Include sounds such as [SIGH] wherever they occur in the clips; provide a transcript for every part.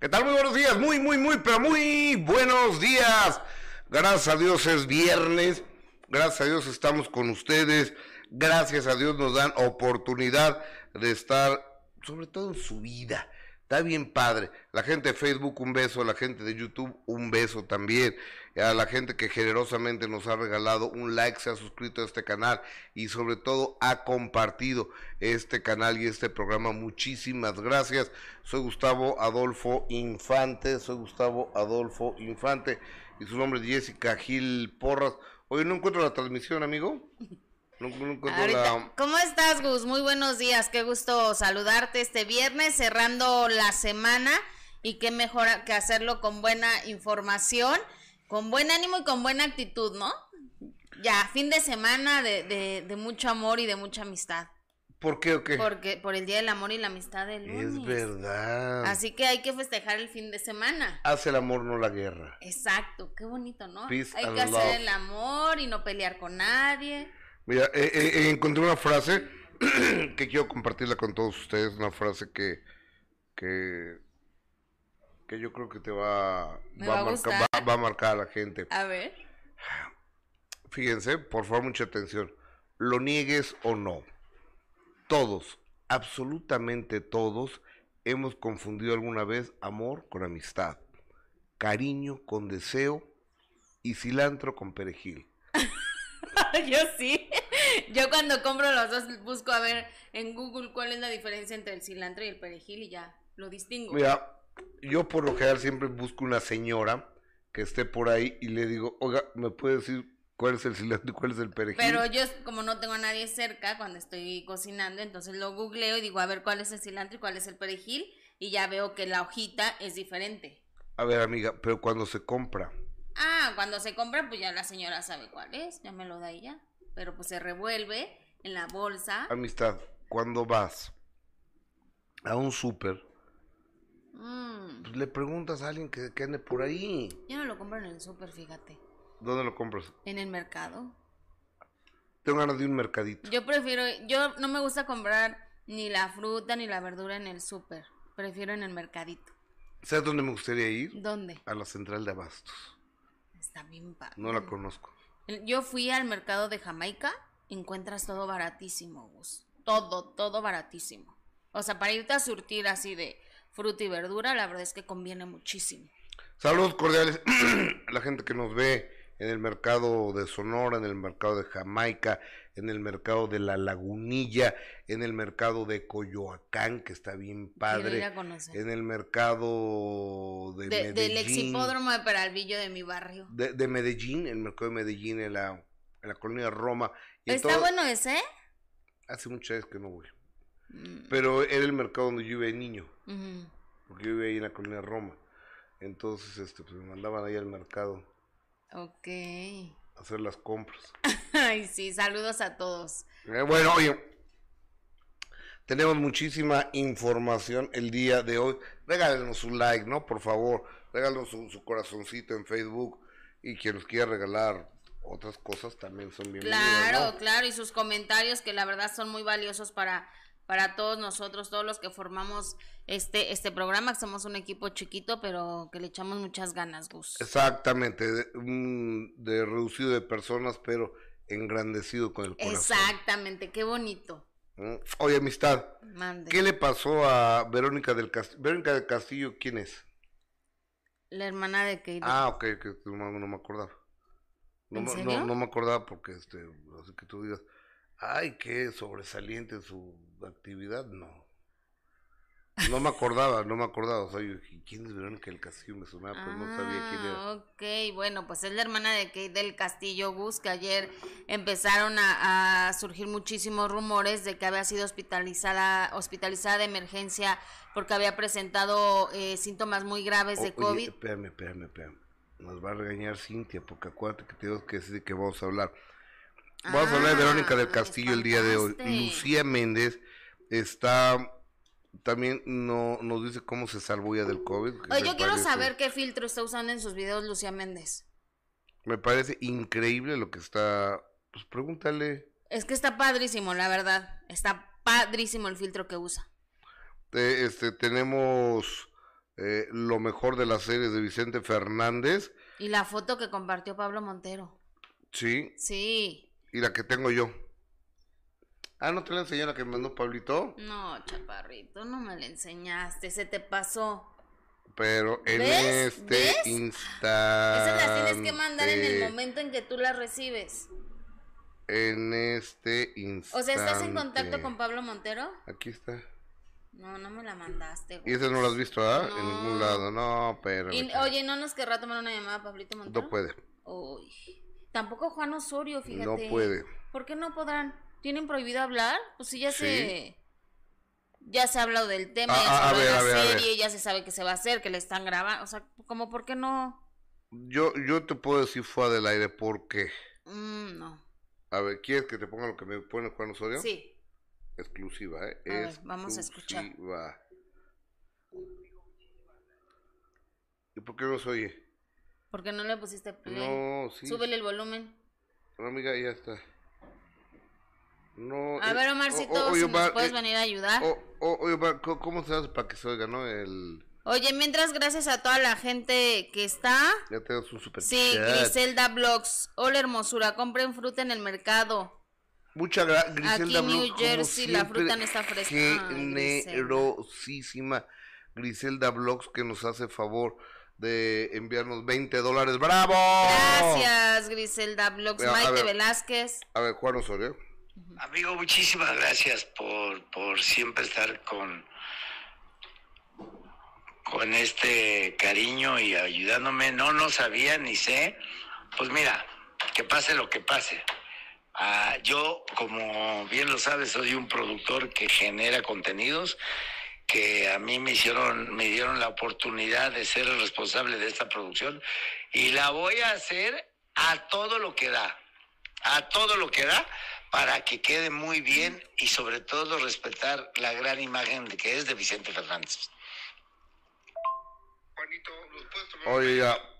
¿Qué tal? Muy buenos días, muy, muy, muy, pero muy buenos días. Gracias a Dios es viernes, gracias a Dios estamos con ustedes, gracias a Dios nos dan oportunidad de estar, sobre todo en su vida. Está bien padre. La gente de Facebook, un beso. La gente de YouTube, un beso también. A la gente que generosamente nos ha regalado un like, se ha suscrito a este canal y sobre todo ha compartido este canal y este programa. Muchísimas gracias. Soy Gustavo Adolfo Infante. Soy Gustavo Adolfo Infante. Y su nombre es Jessica Gil Porras. Hoy no encuentro la transmisión, amigo. [LAUGHS] ¿Cómo estás, Gus? Muy buenos días. Qué gusto saludarte este viernes, cerrando la semana. Y qué mejor que hacerlo con buena información, con buen ánimo y con buena actitud, ¿no? Ya, fin de semana de, de, mucho amor y de mucha amistad. ¿Por qué o qué? Porque por el Día del Amor y la Amistad del lunes. Es verdad. Así que hay que festejar el fin de semana. Hace el amor, no la guerra. Exacto, qué bonito, ¿no? hay que hacer el amor y no pelear con nadie. Mira, eh, eh, eh, encontré una frase [CLEARS THROAT] que quiero compartirla con todos ustedes, una frase que, que, que yo creo que te va, va, a marcar, va, a marcar a la gente. A ver. Fíjense, por favor, mucha atención. Lo niegues o no. Todos, absolutamente todos, hemos confundido alguna vez amor con amistad, cariño con deseo y cilantro con perejil. [LAUGHS] [LAUGHS] yo sí. Yo cuando compro los dos busco a ver en Google cuál es la diferencia entre el cilantro y el perejil y ya lo distingo. Mira, yo por lo general siempre busco una señora que esté por ahí y le digo, oiga, ¿me puede decir cuál es el cilantro y cuál es el perejil? Pero yo como no tengo a nadie cerca cuando estoy cocinando, entonces lo googleo y digo, a ver cuál es el cilantro y cuál es el perejil y ya veo que la hojita es diferente. A ver, amiga, pero cuando se compra Ah, cuando se compra, pues ya la señora sabe cuál es, ya me lo da ella. Pero pues se revuelve en la bolsa. Amistad, cuando vas a un súper, mm. pues le preguntas a alguien que, que, ande por ahí. Yo no lo compro en el súper, fíjate. ¿Dónde lo compras? En el mercado. Tengo ganas de un mercadito. Yo prefiero, yo no me gusta comprar ni la fruta ni la verdura en el súper. Prefiero en el mercadito. ¿Sabes dónde me gustaría ir? ¿Dónde? A la central de abastos. Está bien padre. No la conozco. Yo fui al mercado de Jamaica, encuentras todo baratísimo, Gus. Todo, todo baratísimo. O sea, para irte a surtir así de fruta y verdura, la verdad es que conviene muchísimo. Saludos cordiales [CLEARS THROAT] a la gente que nos ve en el mercado de Sonora, en el mercado de Jamaica, en el mercado de La Lagunilla, en el mercado de Coyoacán, que está bien padre, en el mercado de, Medellín. Del exhipódromo de Peralvillo de mi barrio. De, Medellín, el mercado de Medellín, en la, en la colonia Roma. ¿Está bueno ese? Hace muchas veces que no voy. Mm. Pero era el mercado donde yo iba niño, porque yo vivía ahí en la colonia Roma. Entonces, este, pues me mandaban ahí al mercado. Ok. Hacer las compras. [LAUGHS] [LAUGHS] Ay, sí, saludos a todos. Eh, bueno, oye, tenemos muchísima información el día de hoy. Regálenos un like, ¿no? Por favor, regálenos su, corazoncito en Facebook y quien nos quiera regalar otras cosas también son bienvenidos. Claro, claro, y sus comentarios que la verdad son muy valiosos para para todos nosotros, todos los que formamos este, este programa, que somos un equipo chiquito, pero que le echamos muchas ganas, Gus. Exactamente, de, reducido de personas, pero engrandecido con el corazón. Exactamente, qué bonito. Mm, oye, amistad, ¿qué le pasó a Verónica del Castillo? Verónica del Castillo, ¿quién es? La hermana de Kate. Ah, ok, que no, me acordaba. No, no, no, me acordaba porque, este, así que tú digas, ay, qué sobresaliente su actividad, no. No me acordaba, no me acordaba. O sea, yo, ¿quién es Verónica del Castillo? Me sonaba, pero no sabía quién era. Ah, ok, bueno, pues es la hermana de Kate del Castillo Gus, que ayer empezaron a, surgir muchísimos rumores de que había sido hospitalizada, hospitalizada de emergencia porque había presentado eh, síntomas muy graves de COVID. Oye, espérame, espérame, espérame. Nos va a regañar Cintia, porque acuérdate que tengo que decir que vamos a hablar. Vamos a hablar de Verónica del ah, Castillo el día de hoy. Lucía Méndez está también no nos dice cómo se salvó ya del COVID. Oye, yo quiero saber qué filtro está usando en sus videos Lucía Méndez. Me parece increíble lo que está. Pues pregúntale. Es que está padrísimo, la verdad. Está padrísimo el filtro que usa. este, tenemos eh, lo mejor de las series de Vicente Fernández. Y la foto que compartió Pablo Montero. Sí. Sí. Y la que tengo yo. Ah, ¿no te la enseñé la que me mandó Pablito? No, chaparrito, no me la enseñaste, se te pasó. Pero en ¿Ves? este ¿Ves? instante. Esas las tienes que mandar en el momento en que tú las recibes. En este instante. O sea, ¿estás en contacto con Pablo Montero? Aquí está. No, no me la mandaste. ¿Y esa no la has visto, ah? En No. ningún lado. No, pero. Y- oye, ¿no nos querrá tomar una llamada Pablito Montero? No puede. Uy. Tampoco Juan Osorio, fíjate. No puede. ¿Por qué no podrán? ¿Tienen prohibido hablar? Pues sí, ya Sí. se... Ya se ha hablado del tema, Ah, ya se ah, de la ver, serie, ya se sabe que se va a hacer, que le están grabando. O sea, como por qué no... Yo, yo te puedo decir fuera del aire porque. Mm, no. A ver, ¿quieres que te ponga lo que me pone Juan Osorio? Sí. Exclusiva, ¿eh? A ver, vamos a escuchar. ¿Y por qué no se oye? ¿Por qué no le pusiste play? No, sí. Súbele el volumen. No, amiga, ya está. No. A eh, ver, Omarcito, o- o- oye, si nos puedes eh, venir a ayudar. o- o- oye, Omar, ¿cómo- ¿cómo se hace para que se oiga, no? El... Oye, mientras, gracias a toda la gente que está. Ya te das un super Sí, chat. Griselda Blogs. Hola, hermosura. Compren fruta en el mercado. Muchas gracias, Griselda Aquí en New Blogs, como Jersey la siempre, fruta no está fresca. Generosísima Griselda Blogs que nos hace favor de enviarnos 20 dólares. ¡Bravo! Gracias, Griselda Blogs. A Maite ver. Velázquez. A ver, Juan Osorio. Amigo, muchísimas gracias por, por siempre estar con, con este cariño y ayudándome. No, no sabía ni sé. Pues mira, que pase lo que pase. Ah, yo, como bien lo sabes, soy un productor que genera contenidos que a mí me hicieron, me dieron la oportunidad de ser el responsable de esta producción y la voy a hacer a todo lo que da, a todo lo que da para que quede muy bien y sobre todo respetar la gran imagen de que es de Vicente Fernández. Juanito, ¿los puedes tomar? Ya.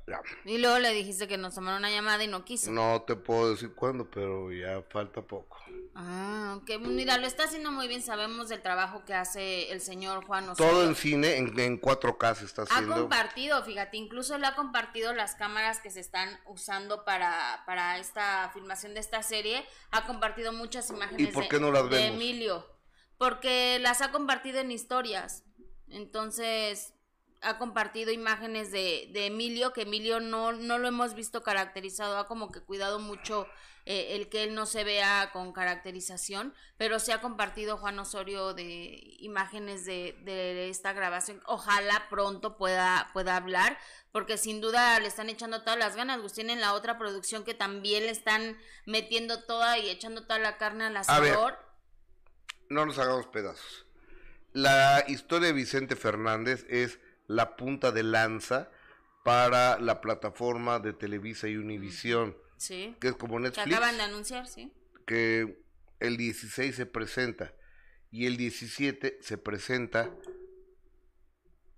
Y luego le dijiste que nos tomaron una llamada y no quiso. No te puedo decir cuándo, pero ya falta poco. Ah, ok. Mira, lo está haciendo muy bien. Sabemos del trabajo que hace el señor Juan Osorio. Todo en cine, en, en 4K se está Ha haciendo. compartido, fíjate, incluso él ha compartido las cámaras que se están usando para, para esta filmación de esta serie. Ha compartido muchas imágenes ¿Y por de, qué no las de vemos? Emilio. Porque las ha compartido en historias. Entonces, ha compartido imágenes de, de Emilio, que Emilio no, no lo hemos visto caracterizado. Ha como que cuidado mucho eh, el que él no se vea con caracterización, pero sí ha compartido Juan Osorio de imágenes de, de esta grabación. Ojalá pronto pueda, pueda hablar, porque sin duda le están echando todas las ganas. Pues tienen la otra producción que también le están metiendo toda y echando toda la carne al asador. No nos hagamos pedazos. La historia de Vicente Fernández es la punta de lanza para la plataforma de Televisa y Univisión, Sí. que es como Que Netflix. acaban de anunciar, sí. que el 16 se presenta y el 17 se presenta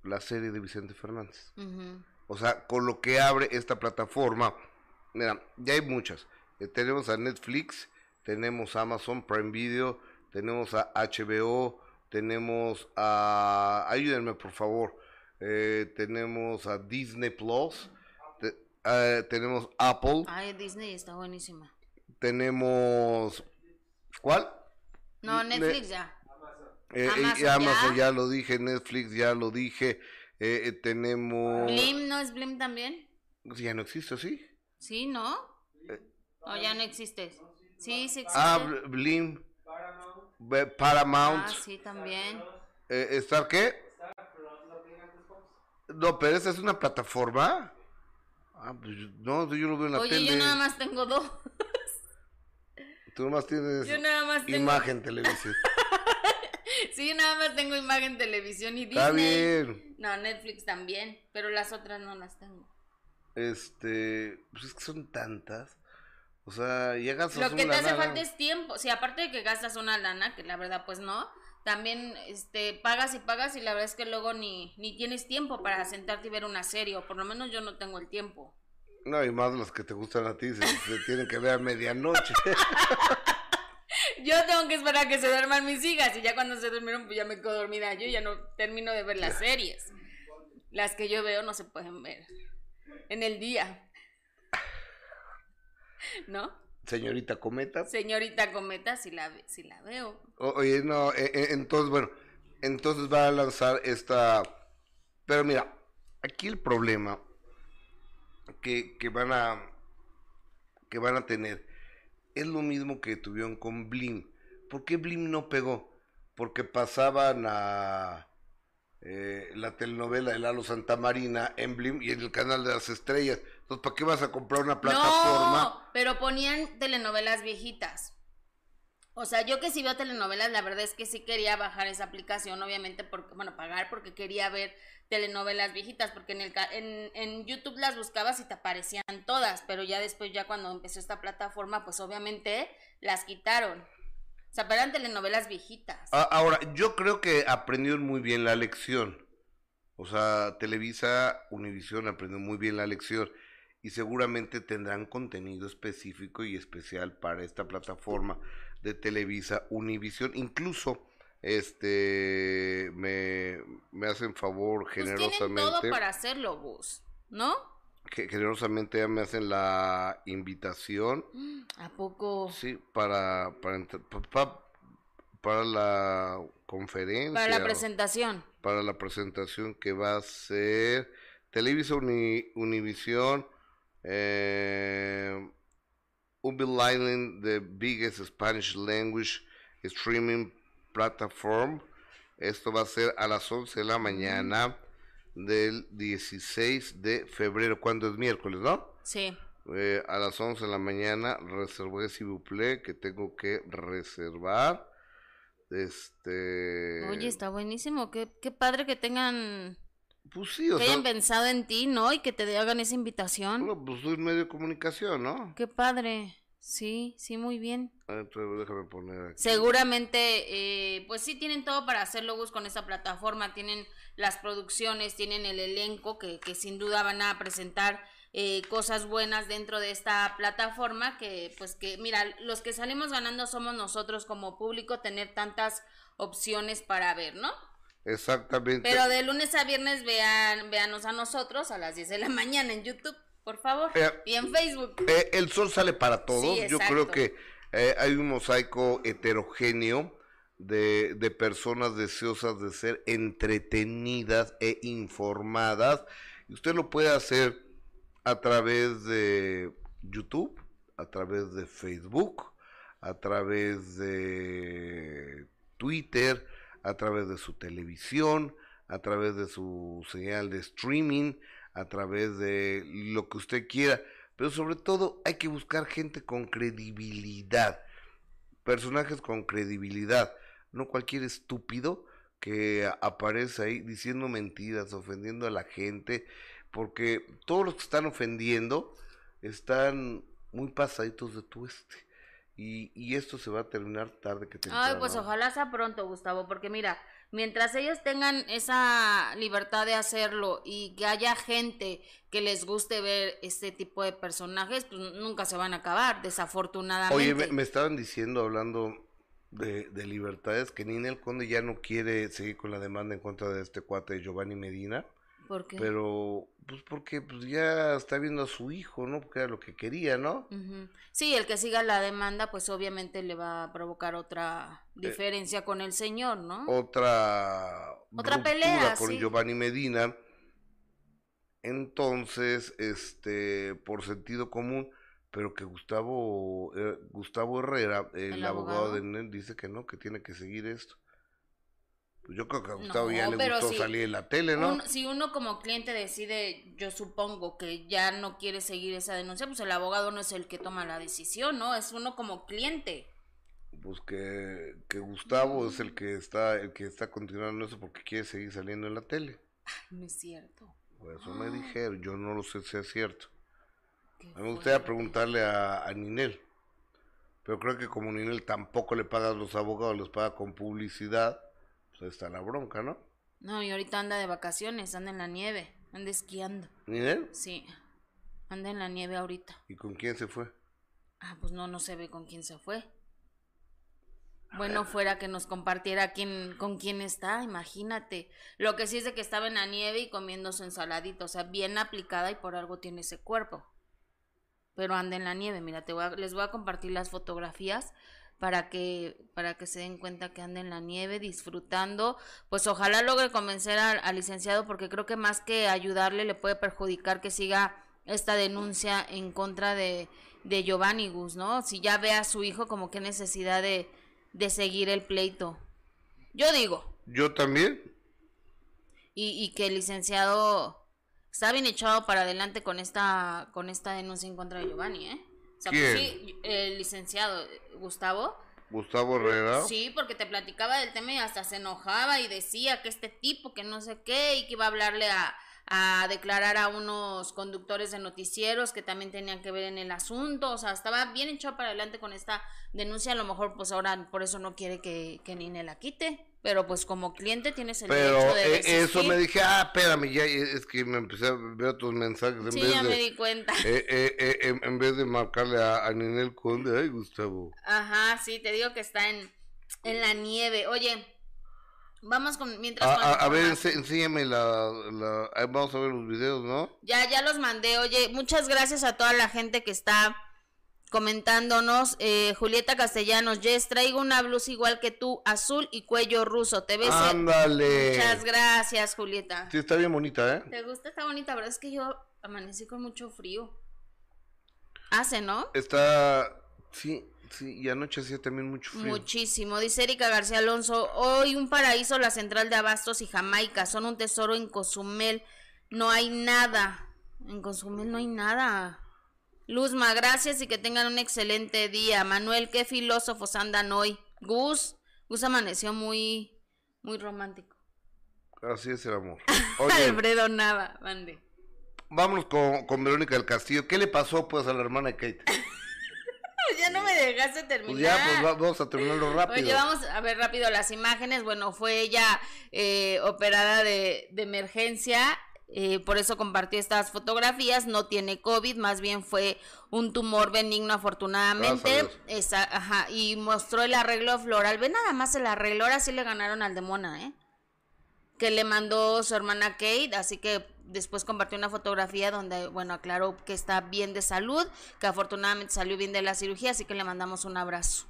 la serie de Vicente Fernández. O sea, con lo que abre esta plataforma, mira, ya hay muchas. Eh, tenemos a Netflix, tenemos a Amazon Prime Video, tenemos a HBO, tenemos a... Ayúdenme, por favor. Eh, tenemos a Disney Plus, te- eh, tenemos Apple, Ay, Disney está buenísima. tenemos... ¿Cuál? No, Ne- Netflix ya. Eh, y- Amazon ya. ya lo dije, Netflix ya lo dije, eh, eh, tenemos... Blim, ¿no es Blim también? Ya no existe, ¿sí? Sí, ¿no? O ya no existe. Sí, sí existe. Ah, Bl- Blim, Be- Paramount, Ah, sí, también. eh, ¿Star qué? No, pero esa es una plataforma. Ah, pues no, yo lo veo en la Oye, tele. yo nada más tengo dos. Tú nomás tienes Yo nada más tengo. imagen televisión. [LAUGHS] Sí, yo nada más tengo imagen, televisión y Disney. Está bien. No, Netflix también, pero las otras no las tengo. Este, pues es que son tantas. O sea, llegas a Lo que te hace falta es tiempo. Sí, aparte de que gastas una lana, que la verdad pues no, también este pagas y pagas y la verdad es que luego ni, ni tienes tiempo para sentarte y ver una serie, o por lo menos yo no tengo el tiempo. No, y más las que te gustan a ti, se, se tienen que ver a medianoche. [LAUGHS] Yo tengo que esperar a que se duerman mis hijas y ya cuando se durmieron pues ya me quedo dormida yo, ya no termino de ver las series. Las que yo veo no se pueden ver en el día. ¿No? Señorita Cometa. Señorita Cometa, si la, si la veo. oye, no, eh, eh, entonces, bueno, entonces va a lanzar esta... Pero mira, aquí el problema que, que van a que van a tener es lo mismo que tuvieron con Blim. ¿Por qué Blim no pegó? Porque pasaban a eh, la telenovela de Lalo Marina en Blim y en el canal de las estrellas. Entonces, ¿para qué vas a comprar una plataforma? No, pero ponían telenovelas viejitas. O sea, yo que sí veo telenovelas, la verdad es que sí quería bajar esa aplicación, obviamente, porque, bueno, pagar porque quería ver telenovelas viejitas, porque en, el, en, en YouTube las buscabas y te aparecían todas, pero ya después, ya cuando empezó esta plataforma, pues obviamente las quitaron. O sea, pero eran telenovelas viejitas. Ah, ahora, yo creo que aprendieron muy bien la lección. O sea, Televisa, Univisión aprendió muy bien la lección y seguramente tendrán contenido específico y especial para esta plataforma de Televisa Univisión. Incluso este me, me hacen favor Pues generosamente. todo para hacerlo, Gus, ¿no? que generosamente ya me hacen la invitación. ¿A poco? Sí, para para, para la conferencia. Para la presentación. para la presentación que va a ser Televisa Uni- Univisión, eh, Island, the biggest Spanish language streaming platform. Esto va a ser a las 11 de la mañana del 16 de febrero, cuando es miércoles, ¿no? Sí. Eh, a las 11 de la mañana reservé plaît, que tengo que reservar. Este. Oye, está buenísimo. Qué, qué padre que tengan. Pues sí, o que sea. hayan pensado en ti, ¿no? Y que te hagan esa invitación. Bueno, pues soy medio de comunicación, ¿no? Qué padre. Sí, sí, muy bien. Ah, Entonces déjame poner aquí. Seguramente, eh, pues sí tienen todo para hacerlo, Gus, con esta plataforma. Tienen las producciones, tienen el elenco que, que sin duda van a presentar eh, cosas buenas dentro de esta plataforma. Que, pues que, mira, los que salimos ganando somos nosotros como público, tener tantas opciones para ver, ¿no? Exactamente. Pero de lunes a viernes vean, véanos a nosotros a las 10 de la mañana en YouTube, por favor. Eh, y en Facebook. Eh, el sol sale para todos. Sí, Yo creo que eh, hay un mosaico heterogéneo de, de personas deseosas de ser entretenidas e informadas. Y usted lo puede hacer a través de YouTube, a través de Facebook, a través de Twitter, a través de su televisión, a través de su señal de streaming, a través de lo que usted quiera. Pero sobre todo hay que buscar gente con credibilidad, personajes con credibilidad, no cualquier estúpido que aparece ahí diciendo mentiras, ofendiendo a la gente, porque todos los que están ofendiendo están muy pasaditos de tueste. Y, y esto se va a terminar tarde que temprano. Ay, pues ojalá sea pronto, Gustavo, porque mira, mientras ellos tengan esa libertad de hacerlo y que haya gente que les guste ver este tipo de personajes, pues nunca se van a acabar, desafortunadamente. Oye, me, me estaban diciendo, hablando de, de libertades, que Ninel Conde ya no quiere seguir con la demanda en contra de este cuate de Giovanni Medina, ¿Por qué? pero pues porque pues ya está viendo a su hijo, ¿no? Porque era lo que quería, ¿no? Ujú. Sí, el que siga la demanda, pues obviamente le va a provocar Eh, otra diferencia con el señor, ¿no? Otra Otra pelea, con sí. Giovanni Medina. Entonces, este, por sentido común, pero que Gustavo, eh, Gustavo Herrera, el, ¿El abogado abogado? de Ninel, dice que no, que tiene que seguir esto. Pues yo creo que a Gustavo No, ya le gustó si salir en la tele, ¿no? Si uno como cliente decide, yo supongo que ya no quiere seguir esa denuncia, pues el abogado no es el que toma la decisión, ¿no? Es uno como cliente. Pues que, que Gustavo es el que está, el que está continuando eso porque quiere seguir saliendo en la tele. Ay, no es cierto. Por eso me dijeron, yo no lo sé si es cierto. Qué A mí me gustaría preguntarle a, a Ninel. Pero creo que como Ninel tampoco le paga a los abogados, les paga con publicidad, está la bronca, ¿no? No, y ahorita anda de vacaciones, anda en la nieve, anda esquiando. ¿Ninel? Sí, anda en la nieve ahorita. ¿Y con quién se fue? Ah, pues no, no se ve con quién se fue. bueno fuera que nos compartiera quién, con quién está, imagínate. Lo que sí es de que estaba en la nieve y comiendo su ensaladita, o sea, bien aplicada y por algo tiene ese cuerpo. Pero anda en la nieve, mira, te voy a, les voy a compartir las fotografías para que, para que se den cuenta que anda en la nieve disfrutando. Pues ojalá logre convencer al, licenciado porque creo que más que ayudarle le puede perjudicar que siga esta denuncia en contra de, de Giovanni Gus, ¿no? Si ya ve a su hijo como que necesidad de, de seguir el pleito. Yo digo. Yo también. Y, y que el licenciado está bien echado para adelante con esta, con esta denuncia en contra de Giovanni, ¿eh? Sea, pues sí, el licenciado Gustavo. Gustavo Herrera. Sí, porque te platicaba del tema y hasta se enojaba y decía que este tipo, que no sé qué, y que iba a hablarle a, a declarar a unos conductores de noticieros que también tenían que ver en el asunto, o sea, estaba bien echado para adelante con esta denuncia, a lo mejor pues ahora por eso no quiere que, que Nine la quite, pero pues como cliente tienes el derecho de eh, eso me dije, ah, espérame, ya es que me empecé a ver tus mensajes en sí, ya me di cuenta. [LAUGHS] Eh, eh, en, vez de marcarle a, a Ninel Conde, ay, Gustavo. Ajá, sí, te digo que está en, en la nieve. Oye, Vamos con mientras. A, ver, enséñame la, la, Vamos a ver los videos, ¿no? Ya, ya los mandé. Oye, muchas gracias a toda la gente que está comentándonos. Eh, Julieta Castellanos, Jess, traigo una blusa igual que tú, azul y cuello ruso. ¿Te ves? Ándale. Muchas gracias, Julieta. Sí, está bien bonita, ¿eh? ¿Te gusta? Está bonita, pero es que yo amanecí con mucho frío. Hace, ¿no? Está. Sí, Sí, y anoche hacía también mucho frío. Muchísimo. Dice Erika García Alonso, hoy un paraíso la central de Abastos y Jamaica, son un tesoro en Cozumel, no hay nada. En Cozumel no hay nada. Luzma, gracias y que tengan un excelente día. Manuel, qué filósofos andan hoy. Gus, Gus amaneció muy, muy romántico. Así es el amor. [LAUGHS] Alfredo Nava, mande. Vámonos con, con Verónica del Castillo. ¿Qué le pasó pues a la hermana de Kate? [LAUGHS] ya no me dejaste terminar. Pues ya, pues vamos a terminarlo rápido. Oye, vamos a ver rápido las imágenes. Bueno, fue ella eh, operada de, de emergencia. Eh, por eso compartió estas fotografías. No tiene COVID, más bien fue un tumor benigno, afortunadamente. Esa, ajá, y mostró el arreglo floral. Ve nada más el arreglo. Ahora sí le ganaron al de Mona, ¿eh? Que le mandó su hermana Kate. Así que después compartió una fotografía donde, bueno, aclaró que está bien de salud, que afortunadamente salió bien de la cirugía, así que le mandamos un abrazo.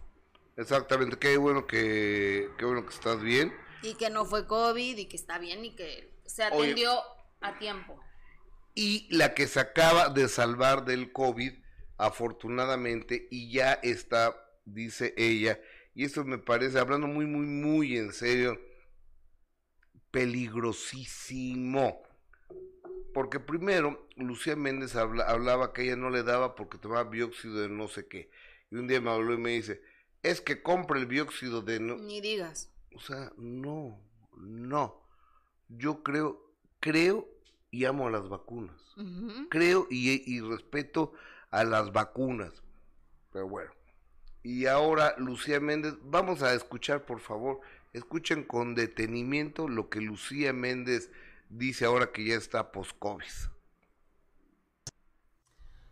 Exactamente, qué bueno que, qué bueno que estás bien. Y que no fue COVID y que está bien y que se atendió a tiempo. Y la que se acaba de salvar del COVID, afortunadamente, y ya está, dice ella, y esto me parece, hablando muy, muy, muy en serio, peligrosísimo porque primero Lucía Méndez hablaba que ella no le daba porque tomaba bióxido de no sé qué. Y un día me habló y me dice, es que compra el bióxido de no... Ni digas. O sea, no, no. Yo creo, creo y amo a las vacunas. Creo y, y respeto a las vacunas. Pero bueno. Y ahora, Lucía Méndez, vamos a escuchar, por favor, escuchen con detenimiento lo que Lucía Méndez dice ahora que ya está post-COVID.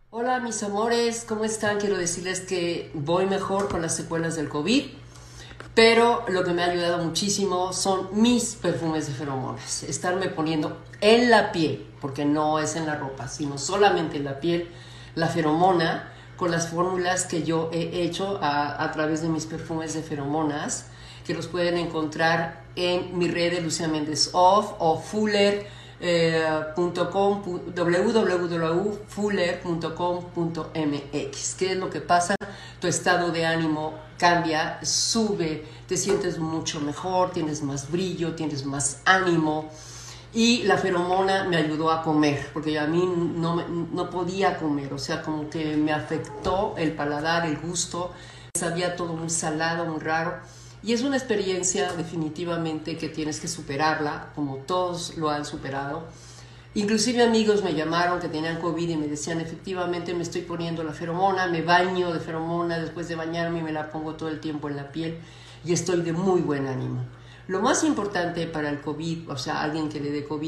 Hola mis amores, ¿cómo están? Quiero decirles que voy mejor con las secuelas del COVID, pero lo que me ha ayudado muchísimo son mis perfumes de feromonas. Estarme poniendo en la piel, porque no es en la ropa, sino solamente en la piel, la feromona con las fórmulas que yo he hecho a, través de mis perfumes de feromonas que los pueden encontrar en mi red de Lucia Méndez Off o fuller.com, eh, www.fuller.com.mx. ¿Qué es lo que pasa? Tu estado de ánimo cambia, sube, te sientes mucho mejor, tienes más brillo, tienes más ánimo. Y la feromona me ayudó a comer, porque a mí no, no podía comer, o sea, como que me afectó el paladar, el gusto, sabía todo muy salado, muy raro y es una experiencia definitivamente que tienes que superarla, como todos lo han superado. Inclusive amigos me llamaron que tenían COVID y me decían, efectivamente me estoy poniendo la feromona, me baño de feromona, después de bañarme me la pongo todo el tiempo en la piel y estoy de muy buen ánimo. Lo más importante para el COVID, o sea, alguien que le dé COVID,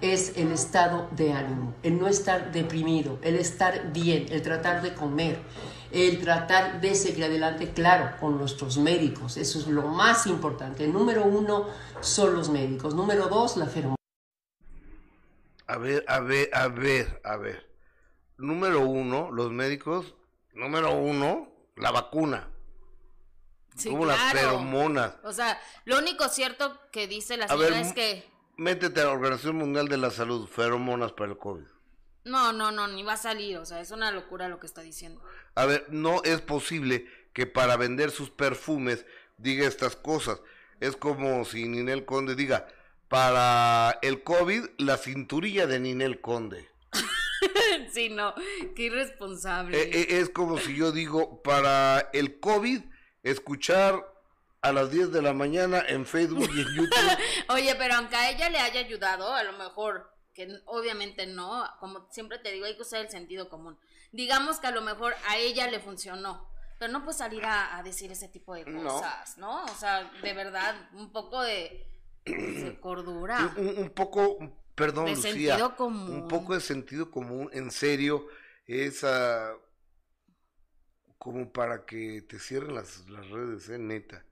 es el estado de ánimo, el no estar deprimido, el estar bien, el tratar de comer, el tratar de seguir adelante, claro, con nuestros médicos. Eso es lo más importante. Número uno son los médicos. Número dos, la feromona. A ver, a ver, a ver, a ver. Número uno, los médicos. Número uno, la vacuna. Sí, como las claro. feromonas. O sea, lo único cierto que dice la señora ver, es que Métete a la Organización Mundial de la Salud, feromonas para el COVID. No, no, no, ni va a salir, o sea, es una locura lo que está diciendo. A ver, no es posible que para vender sus perfumes diga estas cosas. Es como si Ninel Conde diga, para el COVID, la cinturilla de Ninel Conde. [LAUGHS] sí, no, qué irresponsable. Eh, eh, es como si yo digo, para el COVID, escuchar a las 10 de la mañana en Facebook y en [LAUGHS] YouTube. Oye, pero aunque a ella le haya ayudado, a lo mejor, que obviamente no, como siempre te digo, hay que usar el sentido común. Digamos que a lo mejor a ella le funcionó, pero no puedes salir a, a decir ese tipo de No. cosas, ¿no? O sea, de verdad, un poco de, de [CLEARS THROAT] cordura. un, un poco, perdón, De Lucía, sentido común. un poco de sentido común, en serio, esa como para que te cierren las, las redes, eh, neta.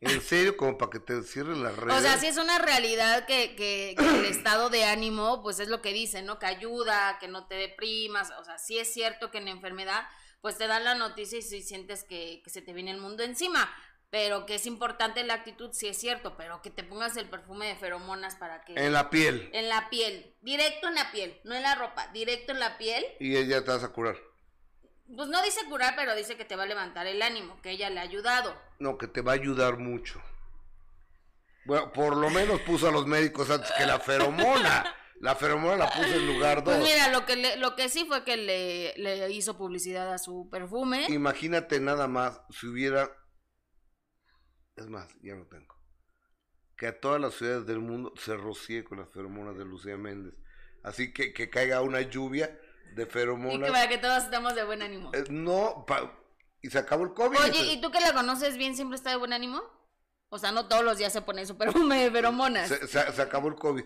En serio, como para que te cierren las redes. O sea, sí es una realidad que, que, que el estado de ánimo, pues es lo que dicen, ¿no? Que ayuda, que no te deprimas. O sea, sí es cierto que en enfermedad, pues te dan la noticia y sí sientes que, que se te viene el mundo encima. Pero que es importante la actitud, sí es cierto. Pero que te pongas el perfume de feromonas para que. En la piel. En la piel. Directo en la piel. No en la ropa. Directo en la piel. Y ella te vas a curar. Pues no dice curar, pero dice que te va a levantar el ánimo. Que ella le ha ayudado. No, que te va a ayudar mucho. Bueno, por lo menos puso a los médicos antes que la feromona. La feromona la puso en lugar dos. Pues mira, lo que, le- lo que sí fue que le, le hizo publicidad a su perfume. Imagínate nada más si hubiera. Es más, ya no tengo. Que a todas las ciudades del mundo se rocíe con las feromonas de Lucía Méndez. Así que que caiga una lluvia de Y que feromonas. para que todos estemos de buen ánimo. Eh, no, pa- y se acabó el COVID. Oye, ¿y tú que la conoces bien siempre está de buen ánimo? O sea, no todos los días se pone su perfume [LAUGHS] de feromonas. se, se- se acabó el COVID.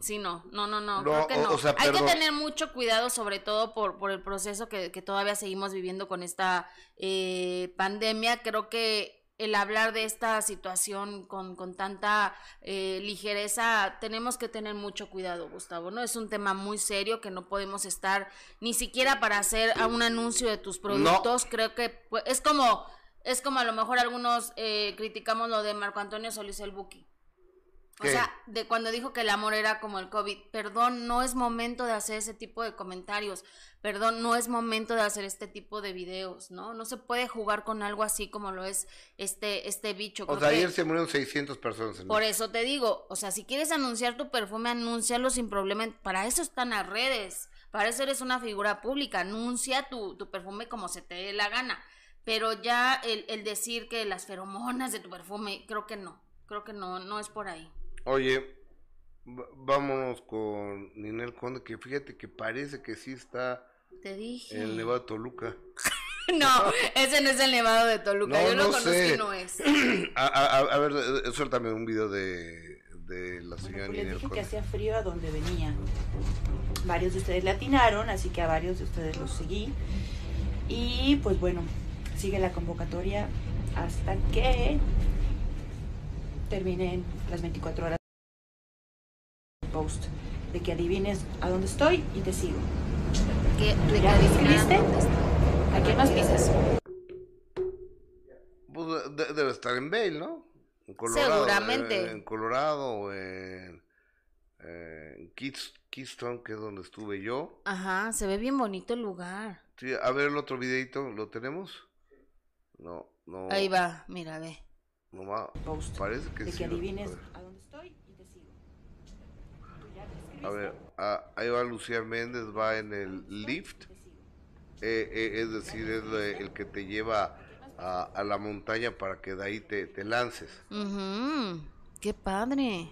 Sí, no, no, no, no, No, creo que o- no. o sea, Hay que tener mucho cuidado, sobre todo por, por el proceso que, que todavía seguimos viviendo con esta eh, pandemia. Creo que el hablar de esta situación con, con tanta eh, ligereza, tenemos que tener mucho cuidado, Gustavo, ¿no? Es un tema muy serio que no podemos estar ni siquiera para hacer a un anuncio de tus productos. Creo que pues, es como, es como a lo mejor algunos eh, criticamos lo de Marco Antonio Solís el Buki. O ¿Qué? sea, de cuando dijo que el amor era como el COVID. Perdón, no es momento de hacer ese tipo de comentarios. Perdón, no es momento de hacer este tipo de videos, ¿no? No se puede jugar con algo así como lo es este, este bicho. O Creo sea, que- ayer se murieron 600 personas en por eso te digo, o sea, si quieres anunciar tu perfume, anúncialo sin problema. Para eso están las redes. Para eso eres una figura pública. Anuncia tu, tu perfume como se te dé la gana. Pero ya el, el decir que las feromonas de tu perfume, creo que no. Creo que no, no es por ahí. Oye, vámonos con Ninel Conde, que fíjate que parece que sí está Te dije. en el Nevado de Toluca. [LAUGHS] No, ese no es el nevado de Toluca. No, Yo lo no conozco sé. y no es. [CLEARS THROAT] A, a- a- ver, suéltame un video de, de la Bueno, señora pues les Ninel dije que hacía frío a donde venía. Varios de ustedes le atinaron, así que a varios de ustedes los seguí. Y pues bueno, sigue la convocatoria hasta que terminen las 24 horas del post de que adivines a dónde estoy y te sigo. ¿Qué, ¿Tú de ya escribiste? ¿A quién más pisas? Pues, de- debe estar en Vail, ¿no? En Colorado, Seguramente. eh, En Colorado o en, eh, en Keystone, que es donde estuve yo. Ajá, se ve bien bonito el lugar. Sí, a ver el otro videito, ¿lo tenemos? No, no. Ahí va, mira, ve. No va. Post Parece que de sí. que adivines a dónde estoy y te sigo. A ver, ah, ahí va Lucía Méndez, va en el lift, eh, eh, es decir, es el que te lleva a, a la montaña para que de ahí te, te lances. Ujú, Qué padre.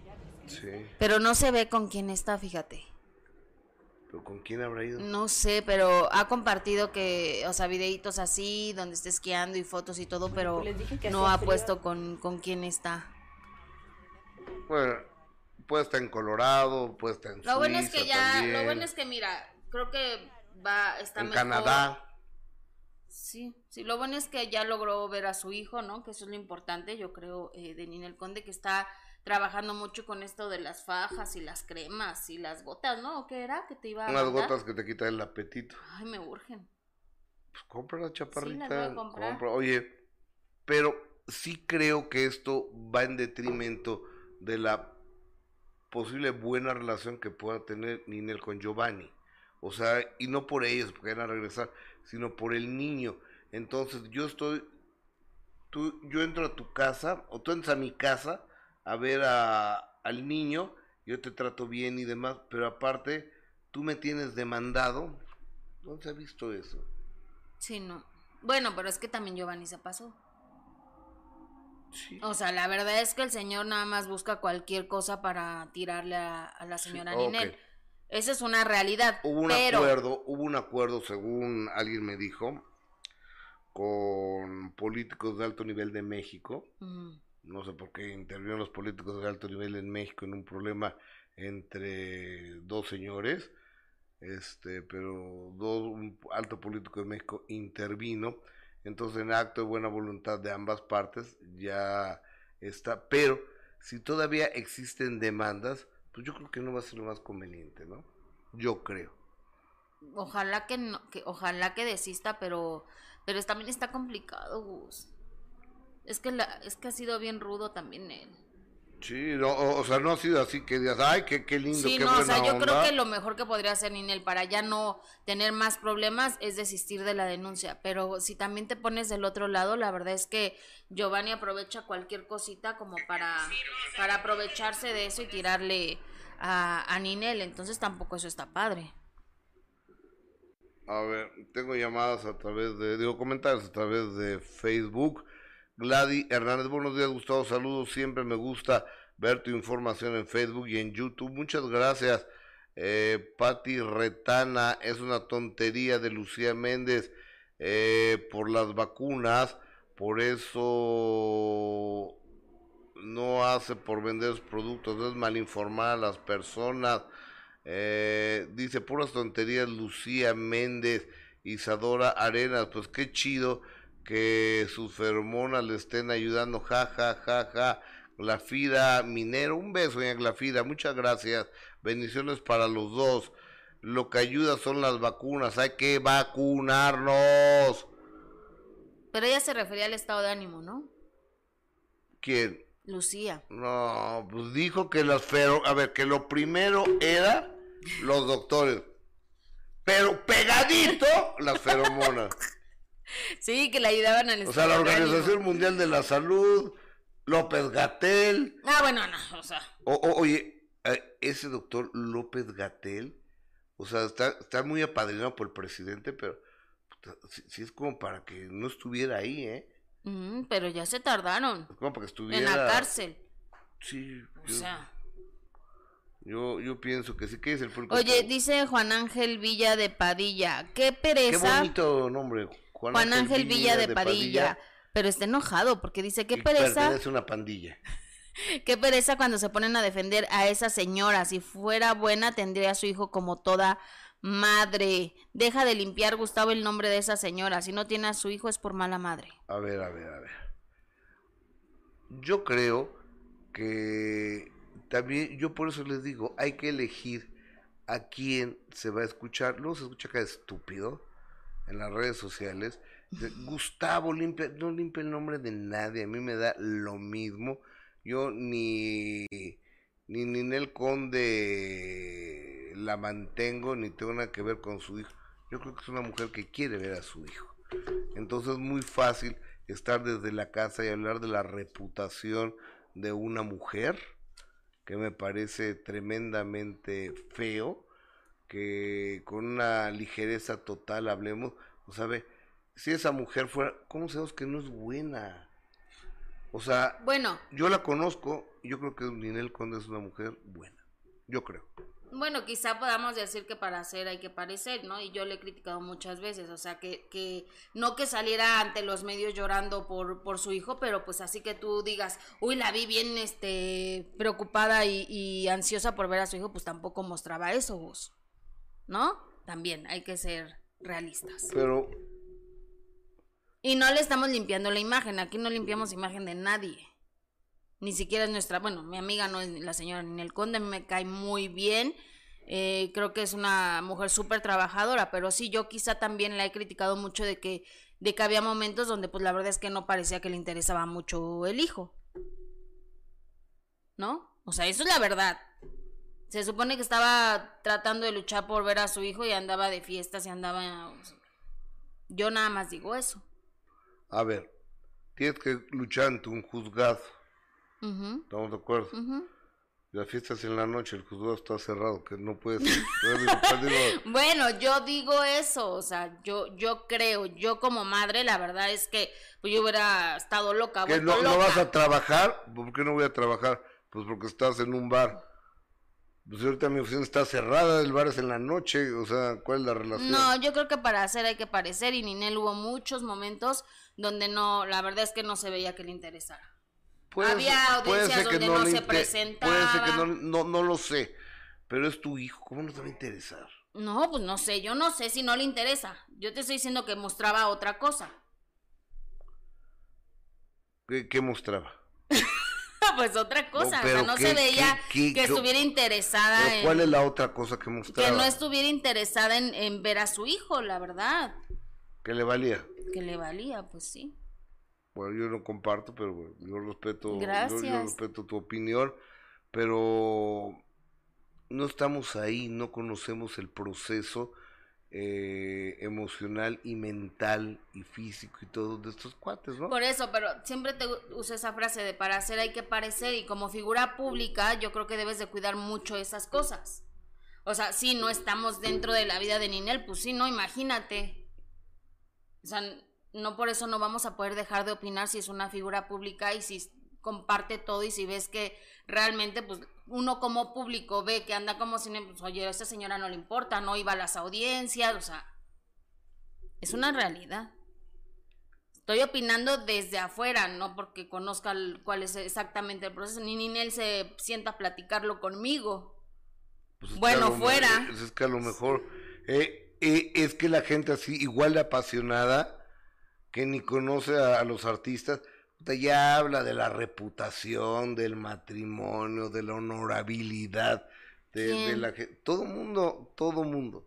Sí, Pero no se ve con quién está, fíjate. Pero ¿con quién habrá ido? No sé, pero ha compartido que, o sea, videitos así, donde está esquiando y fotos y todo, pero les dije que no ha frío. puesto con, con quién está. Bueno, puede estar en Colorado, puede estar en Lo bueno es que ya, también. lo bueno es que mira, creo que va, está en mejor. Canadá. Sí, sí, lo bueno es que ya logró ver a su hijo, ¿no? Que eso es lo importante, yo creo, eh, de Ninel Conde, que está trabajando mucho con esto de las fajas y las cremas y las gotas, ¿no? ¿O ¿Qué era? Que te iba a Unas mandar? gotas que te quitan el apetito. Ay, me urgen. Pues compra la chaparrita. Sí, las voy a comprar. compra. Oye, pero sí creo que esto va en detrimento de la posible buena relación que pueda tener Ninel con Giovanni. O sea, y no por ellos, porque van a regresar, sino por el niño. Entonces, yo estoy, tú, yo entro a tu casa, o tú entras a mi casa a ver a, al niño, yo te trato bien y demás, pero aparte, tú me tienes demandado. ¿Dónde se ha visto eso? Sí, no. Bueno, pero es que también Giovanni se pasó. Sí. O sea, la verdad es que el señor nada más busca cualquier cosa para tirarle a, a la señora ok. Ninel. Esa es una realidad. Hubo un pero, acuerdo, hubo un acuerdo, según alguien me dijo, con políticos de alto nivel de México. No sé por qué intervinieron los políticos de alto nivel en México en un problema entre dos señores. Este, pero dos, un alto político de México intervino. Entonces, en acto de buena voluntad de ambas partes, ya está. Pero, si todavía existen demandas, pues yo creo que no va a ser lo más conveniente, ¿no? Yo creo. Ojalá que no, que ojalá que desista, pero pero también está complicado, Gus. Es que la, es que ha sido bien rudo también él. Sí, no, o, o sea, no ha sido así que digas, ay, qué, qué lindo, Sí, qué no, o sea, yo creo onda". que lo mejor que podría hacer Ninel para ya no tener más problemas es desistir de la denuncia. Pero si también te pones del otro lado, la verdad es que Giovanni aprovecha cualquier cosita como para, para aprovecharse de eso y tirarle a, a Ninel. Entonces tampoco eso está padre. A ver, tengo llamadas a través de, digo, comentarios a través de Facebook. Gladys Hernández, buenos días, Gustavo, saludos. Siempre me gusta ver tu información en Facebook y en YouTube. Muchas gracias. Eh, Patti Retana, es una tontería de Lucía Méndez eh, por las vacunas. Por eso no hace por vender sus productos, es mal informar a las personas. Eh, dice puras tonterías Lucía Méndez, Isadora Arenas, pues qué chido que sus feromonas le estén ayudando, ja, ja, ja, ja. Glafira Minero, un beso, doña Glafira, muchas gracias, bendiciones para los dos. Lo que ayuda son las vacunas, hay que vacunarnos. Pero ella se refería al estado de ánimo, ¿no? ¿Quién? Lucía. No, pues dijo que las fero, a ver, que lo primero era los doctores, pero pegadito las feromonas. [LAUGHS] [LAUGHS] Sí, que le ayudaban al O sea, la. Organización Mundial de la Salud, López Gatel, Ah, bueno, no, o sea. o, o- oye, eh, ese doctor López Gatel, o sea, está, está muy apadrinado por el presidente, pero sí, sí es como para que no estuviera ahí, ¿eh? mm, pero ya se tardaron Es como para que estuviera... en la cárcel. Sí, O yo, sea. yo, yo pienso que sí, que es el público. Oye, dice Juan Ángel Villa de Padilla. Qué Qué pereza. bonito nombre, Juan Ángel Villa de Padilla. Pero está enojado porque dice, qué y pereza, a una pandilla. [LAUGHS] qué pereza cuando se ponen a defender a esa señora. Si fuera buena, tendría a su hijo como toda madre. Deja de limpiar, Gustavo, el nombre de esa señora. Si no tiene a su hijo es por mala madre. A ver, a ver, a ver. Yo creo que también, yo por eso les digo, hay que elegir a quién se va a escuchar. Luego se escucha cada estúpido en las redes sociales. Gustavo limpia, no limpia el nombre de nadie, a mí me da lo mismo. Yo ni, ni Ninel Conde la mantengo, ni tengo nada que ver con su hijo. Yo creo que es una mujer que quiere ver a su hijo. Entonces es muy fácil estar desde la casa y hablar de la reputación de una mujer, que me parece tremendamente feo, que con una ligereza total hablemos, o sabe, si esa mujer fuera, ¿cómo sabemos que no es buena? O sea, Bueno, yo la conozco, y yo creo que Ninel Conde es una mujer buena, yo creo. Bueno, quizá podamos decir que para hacer hay que parecer, ¿no? Y yo le he criticado muchas veces, o sea, que, que no que saliera ante los medios llorando por, por su hijo, pero pues así que tú digas, uy, la vi bien este, preocupada y, y ansiosa por ver a su hijo, pues tampoco mostraba eso vos, ¿no? también hay que ser realistas. Pero, Y no le estamos limpiando la imagen, aquí no limpiamos imagen de nadie. Ni siquiera es nuestra, bueno, mi amiga no es la señora Ninel Conde, me cae muy bien. eh, creo que es una mujer súper trabajadora, pero sí, yo quizá también la he criticado mucho de que, de que había momentos donde pues la verdad es que no parecía que le interesaba mucho el hijo. ¿No? O sea, eso es la verdad. Se supone que estaba tratando de luchar por ver a su hijo y andaba de fiestas y andaba... yo nada más digo eso. a ver, tienes que luchar ante un juzgado. ¿Estamos de acuerdo? ujú. La fiesta es en la noche, el juzgado está cerrado, que no puede ser. [LAUGHS] Yo digo, digo, Bueno, yo digo eso, o sea, yo, yo creo, yo como madre, la verdad es que pues, yo hubiera estado loca. ¿que no, no loca. vas a trabajar? ¿Por qué no voy a trabajar? Pues porque estás en un bar. Pues ahorita mi oficina está cerrada, el bar es en la noche, o sea, ¿cuál es la relación? No, yo creo que para hacer hay que parecer y Ninel hubo muchos momentos donde no, la verdad es que no se veía que le interesara. Puede había ser- audiencias donde no se inte- Puede ser que no, presentaba. no, no lo sé, pero es tu hijo, ¿cómo no te va a interesar? No, pues no sé, yo no sé si no le interesa. Yo te estoy diciendo que mostraba otra cosa. ¿Qué, qué mostraba? [LAUGHS] [LAUGHS] pues otra cosa, o sea, no ¿qué- se veía qué- qué- que estuviera interesada Pero en... ¿Cuál es la otra cosa que que mostraba? no estuviera interesada en, en ver a su hijo, la verdad. Que le valía. Que le valía, pues sí. Bueno, yo no comparto, pero bueno, yo respeto, yo- respeto tu opinión, pero no estamos ahí, no conocemos el proceso eh, emocional y mental y físico y todo de estos cuates, ¿no? Por eso, pero siempre te uso esa frase de para hacer hay que parecer y como figura pública yo creo que debes de cuidar mucho esas cosas. O sea, sí, no estamos dentro de la vida de Ninel, pues sí, no, imagínate. O sea, no por eso no vamos a poder dejar de opinar si es una figura pública y si comparte todo y si ves que realmente, pues uno como público ve que anda como cine, pues oye, a esta señora no le importa, no iba a las audiencias, o sea, es una realidad. Estoy opinando desde afuera, no porque conozca el- cuál es exactamente el proceso, ni Ninel se sienta a platicarlo conmigo. Pues es Bueno, fuera. Es que a lo mejor eh, eh, es que la gente así, igual de apasionada, que ni conoce a, a los artistas, ya habla de la reputación, del matrimonio, de la honorabilidad, de, de la gente. Todo mundo, todo mundo.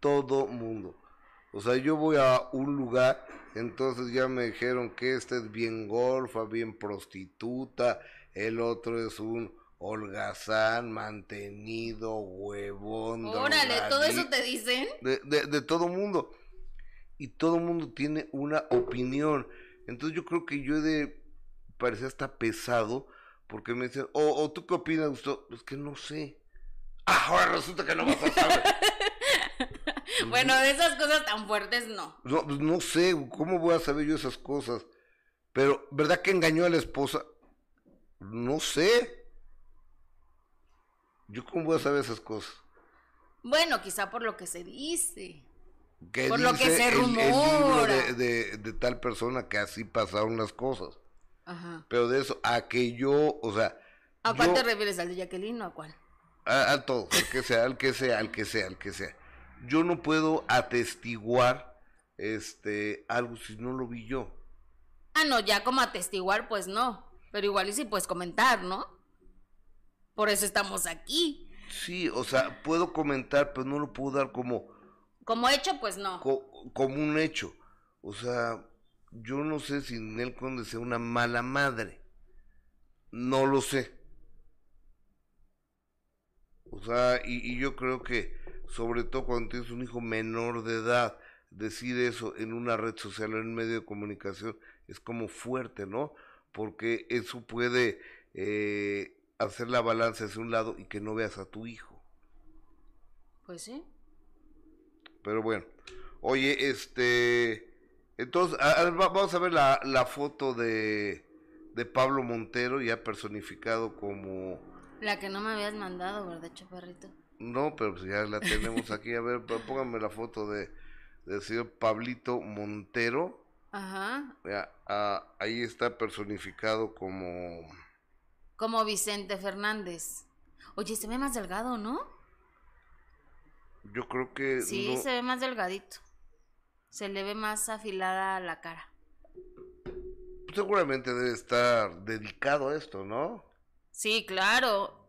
Todo mundo. O sea, yo voy a un lugar, entonces ya me dijeron que este es bien golfa, bien prostituta, el otro es un holgazán, mantenido, huevón. Órale, todo eso te dicen. de, de, de todo mundo. Y todo mundo tiene una opinión. Entonces yo creo que yo he de parecer hasta pesado porque me dicen, o o tú qué opinas, Gustavo? Es que no sé. Ah, ahora resulta que no vas a saber. [LAUGHS] Bueno, de esas cosas tan fuertes no. No, pues no sé, ¿cómo voy a saber yo esas cosas? Pero, ¿verdad que engañó a la esposa? No sé. ¿Yo cómo voy a saber esas cosas? Bueno, quizá por lo que se dice. ¿Qué Por lo que dice se el- el libro rumora. de, de- de tal persona que así pasaron las cosas. Ajá. Pero de eso, a que yo, o sea, ¿A cuál yo- te refieres? ¿Al de Jacqueline o a cuál? a, a todo, al que sea, al que sea, al que sea, al que sea. Yo no puedo atestiguar este algo si no lo vi yo. Ah, no, ya como atestiguar, pues no. Pero igual y sí puedes comentar, ¿no? Por eso estamos aquí. Sí, o sea, puedo comentar, pero no lo puedo dar como, Como hecho, pues no. co- como un hecho. O sea, yo no sé si Nel Conde sea una mala madre. No lo sé. O sea, y, y yo creo que, sobre todo cuando tienes un hijo menor de edad, decir eso en una red social o en un medio de comunicación es como fuerte, ¿no? Porque eso puede eh, hacer la balanza hacia un lado y que no veas a tu hijo. Pues sí. Pero bueno, oye, este, entonces, a- a vamos a ver la, la foto de, de Pablo Montero, ya personificado como, La que no me habías mandado, ¿verdad, chaparrito? no, pero pues ya la tenemos aquí, a ver, p- póngame la foto de, del señor Pablito Montero, Ajá. ya, ah, ahí está personificado como, Como Vicente Fernández. Oye, se ve más delgado, ¿no? Yo creo que Sí, no- se ve más delgadito. Se le ve más afilada la cara. seguramente debe estar dedicado a esto, ¿no? Sí, claro.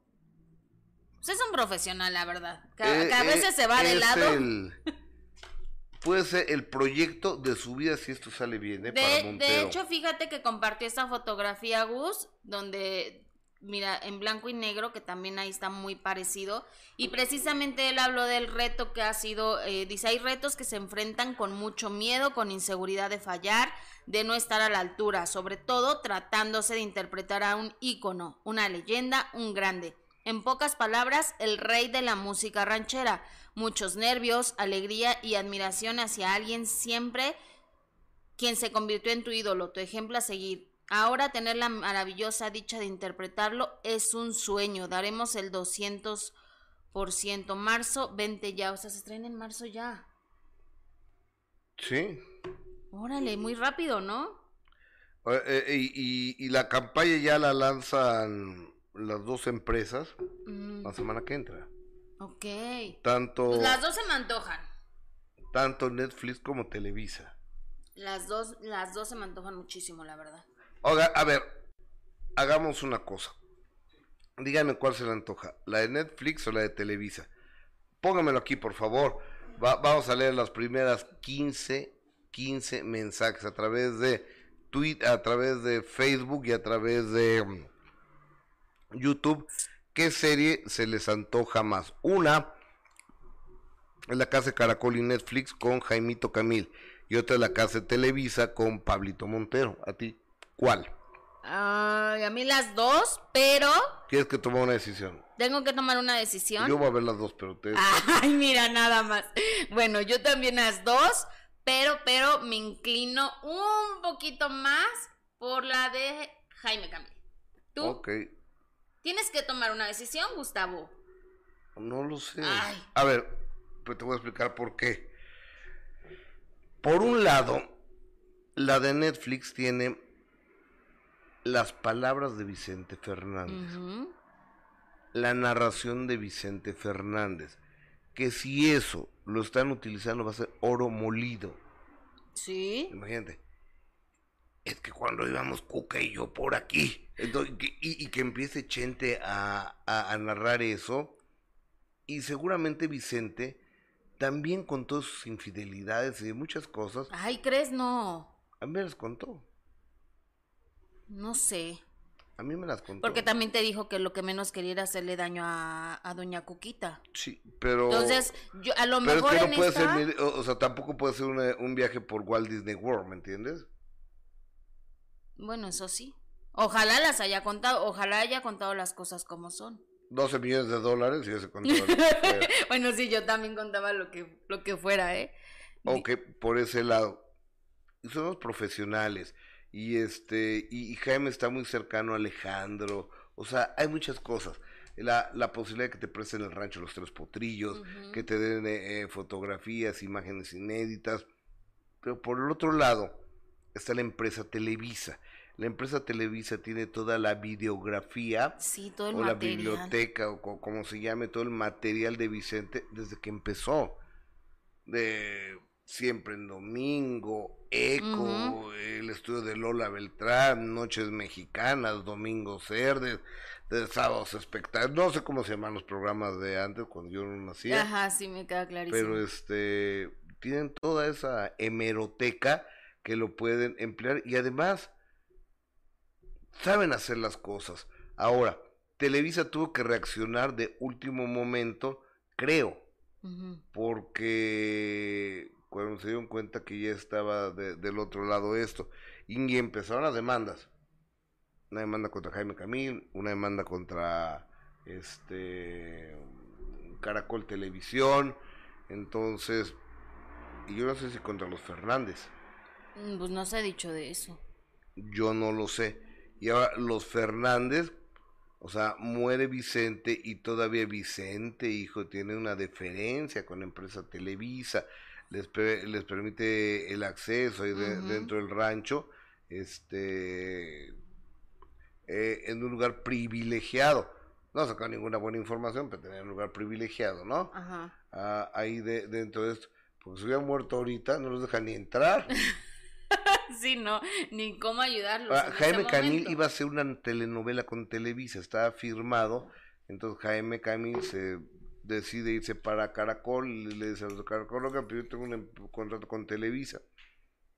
Pues es un profesional, la verdad. Que, a- Eh, que a eh, veces se va de lado. el- [LAUGHS] puede ser el proyecto de su vida si esto sale bien, ¿eh? De hecho, fíjate que compartió esta fotografía, Gus, donde, mira, en blanco y negro, que también ahí está muy parecido. Y precisamente él habló del reto que ha sido, eh, dice, hay retos que se enfrentan con mucho miedo, con inseguridad de fallar, de no estar a la altura, sobre todo tratándose de interpretar a un ícono, una leyenda, un grande. En pocas palabras, el rey de la música ranchera. Muchos nervios, alegría y admiración hacia alguien siempre quien se convirtió en tu ídolo, tu ejemplo a seguir. Ahora tener la maravillosa dicha de interpretarlo es un sueño. Daremos el 200%. Marzo, 20 ya. O sea, se estrena en marzo ya. Sí. Órale, muy rápido, ¿no? Eh, eh, y, la campaña ya la lanzan las dos empresas Mm, la semana que entra. ok. Tanto, Pues las dos se me antojan. tanto Netflix como Televisa. Las dos, las dos se me antojan muchísimo, la verdad. Oiga, a ver, hagamos una cosa. Díganme cuál se le antoja, la de Netflix o la de Televisa. Póngamelo aquí, por favor. Va- vamos a leer las primeras 15, 15 mensajes a través de Twitter, a través de Facebook y a través de mm, YouTube. ¿Qué serie se les antoja más? Una es la casa de Caracol y Netflix con Jaimito Camil. Y otra es la casa de Televisa con Pablito Montero. ¿A ti cuál? Ay, a mí las dos, pero ¿Quieres que tome una decisión? tengo que tomar una decisión. Yo voy a ver las dos, pero te... [LAUGHS] Ay, mira, nada más. Bueno, yo también las dos, pero, pero me inclino un poquito más por la de Jaime Camil. ¿Tú Ok, tienes que tomar una decisión, Gustavo? no lo sé. Ay. A ver, pues te voy a explicar por qué. Por un lado, la de Netflix tiene las palabras de Vicente Fernández. La narración de Vicente Fernández. Que si eso lo están utilizando va a ser oro molido. Sí. Imagínate. Es que cuando íbamos Cuca y yo por aquí. entonces, y, y que empiece Chente a, a- a narrar eso. Y seguramente Vicente, también con todas sus infidelidades y muchas cosas, Ay, ¿crees? No. a mí me las contó. No sé. A mí me las contó. Porque también te dijo que lo que menos quería era hacerle daño a, a Doña Cuquita. Sí, pero... Entonces, yo a lo Pero es mejor que en no puede esta... ser, o, o sea, tampoco puede ser una- un viaje por Walt Disney World, ¿me entiendes? Bueno, eso sí. Ojalá las haya contado, ojalá haya contado las cosas como son. 12 millones de dólares y ese control. Eh, bueno, sí, yo también contaba lo que, lo que fuera, ¿eh? ok, por ese lado. Somos profesionales. Y este, y, y Jaime está muy cercano a Alejandro. O sea, hay muchas cosas. La, la posibilidad de que te presten el rancho Los Tres Potrillos, que te den eh, eh, fotografías, imágenes inéditas. Pero por el otro lado está la empresa Televisa. La empresa Televisa tiene toda la videografía Sí, todo el o la biblioteca o co- como se llame todo el material de Vicente desde que empezó de siempre en domingo eco el estudio de Lola Beltrán noches mexicanas domingos verdes de sábados espectaculares no sé cómo se llaman los programas de antes cuando yo no nacía Ajá, sí, me queda clarísimo. pero este tienen toda esa hemeroteca que lo pueden emplear y además saben hacer las cosas. Ahora, Televisa tuvo que reaccionar de último momento, creo, porque cuando se dieron cuenta que ya estaba de- del otro lado esto, y empezaron las demandas. Una demanda contra Jaime Camil, una demanda contra este Caracol Televisión, entonces, y yo no sé si contra los Fernández, Mm, Pues no se ha dicho de eso. yo no lo sé. Y ahora los Fernández, o sea, muere Vicente y todavía Vicente, hijo, tiene una deferencia con la empresa Televisa, les, les permite el acceso ahí de- Ujú. dentro del rancho, este, eh, en un lugar privilegiado. no sacó ninguna buena información, pero tenía un lugar privilegiado, ¿no? Ajá. Ah, ahí de, dentro de esto. Porque si hubieran muerto ahorita, no los dejan ni entrar. [LAUGHS] Sí, no, ni cómo ayudarlos. Ah, Jaime Camil momento. iba a hacer una telenovela con Televisa, estaba firmado. Entonces Jaime Camil se decide irse para Caracol y le dice a los Caracol, "Oigan, pero yo tengo un em- contrato con Televisa.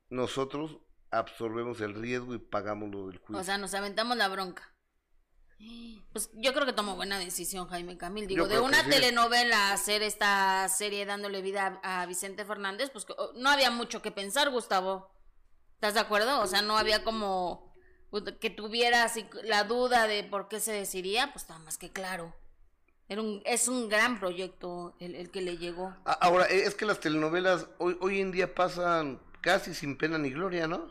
Nosotros absorbemos el riesgo y pagamos lo del juicio. O sea, nos aventamos la bronca. Pues yo creo que tomó buena decisión Jaime Camil. Digo, de una sí. telenovela hacer esta serie dándole vida a, a Vicente Fernández, pues oh, no había mucho que pensar, Gustavo. ¿Estás de acuerdo? O sea, no había como pues, que tuviera así la duda de por qué se decidiría, pues está más que claro. Era un, es un gran proyecto el, el que le llegó. Ahora, eh, es que las telenovelas hoy, hoy en día pasan casi sin pena ni gloria, ¿no?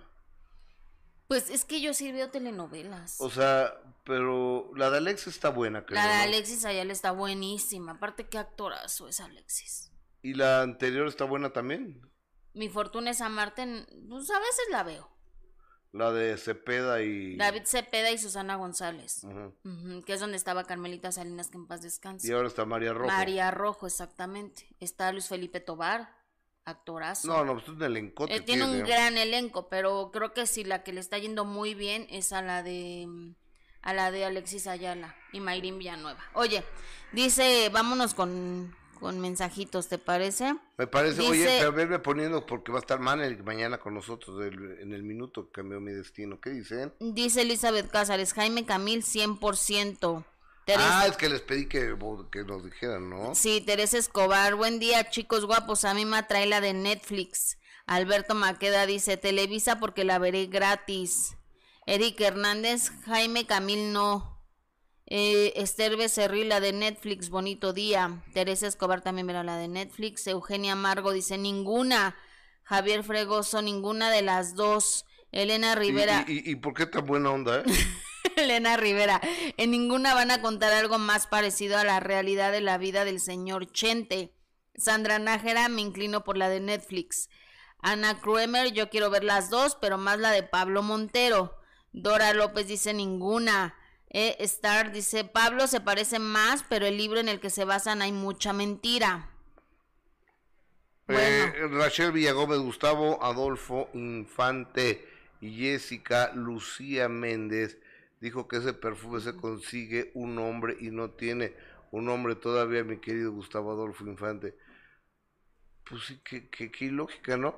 Pues es que yo sí veo telenovelas. O sea, pero la de Alex está buena, creo. la de ¿no? Alexis Ayala está buenísima. Aparte, qué actorazo es Alexis. Y la anterior está buena también. Mi fortuna es amarte, pues a veces la veo. La de Cepeda y. David Cepeda y Susana González. Ujú, que es donde estaba Carmelita Salinas, que en paz descanse. Y ahora está María Rojo. María Rojo, exactamente. Está Luis Felipe Tobar, actorazo. No, no, pues es un elencote. Eh, tiene un gran elenco, pero creo que sí, la que le está yendo muy bien es a la de a la de Alexis Ayala y Mayrín Villanueva. Oye, dice, vámonos con, con mensajitos, ¿te parece? Me parece, oye, pero verme poniendo porque va a estar Manel mañana con nosotros en el minuto que cambió mi destino. ¿Qué dicen? Dice Elizabeth Cázares, Jaime Camil 100%. Teresa, Ah, es que les pedí que, que nos dijeran, ¿no? Sí, Teresa Escobar, buen día chicos guapos, a mí me atrae la de Netflix. Alberto Maqueda dice, Televisa porque la veré gratis. Eric Hernández, Jaime Camil no. Eh, Esther Becerril, la de Netflix, bonito día. Teresa Escobar también verá la de Netflix. Eugenia Margo dice, ninguna. Javier Fregoso, ninguna de las dos. Elena ¿Y, Rivera. y, y- y por qué tan buena onda, eh? [LAUGHS] Elena Rivera, en ninguna van a contar algo más parecido a la realidad de la vida del señor Chente. Sandra Nájera, me inclino por la de Netflix. Ana Kruemer, yo quiero ver las dos, pero más la de Pablo Montero. Dora López dice ninguna. E. Star dice, Pablo se parece más, pero el libro en el que se basan hay mucha mentira. Eh, Rachel Villagómez, Gustavo Adolfo Infante y Jessica Lucía Méndez dijo que ese perfume se consigue un hombre y no tiene un hombre todavía, mi querido Gustavo Adolfo Infante. Pues sí, qué, qué, qué ilógica, ¿no?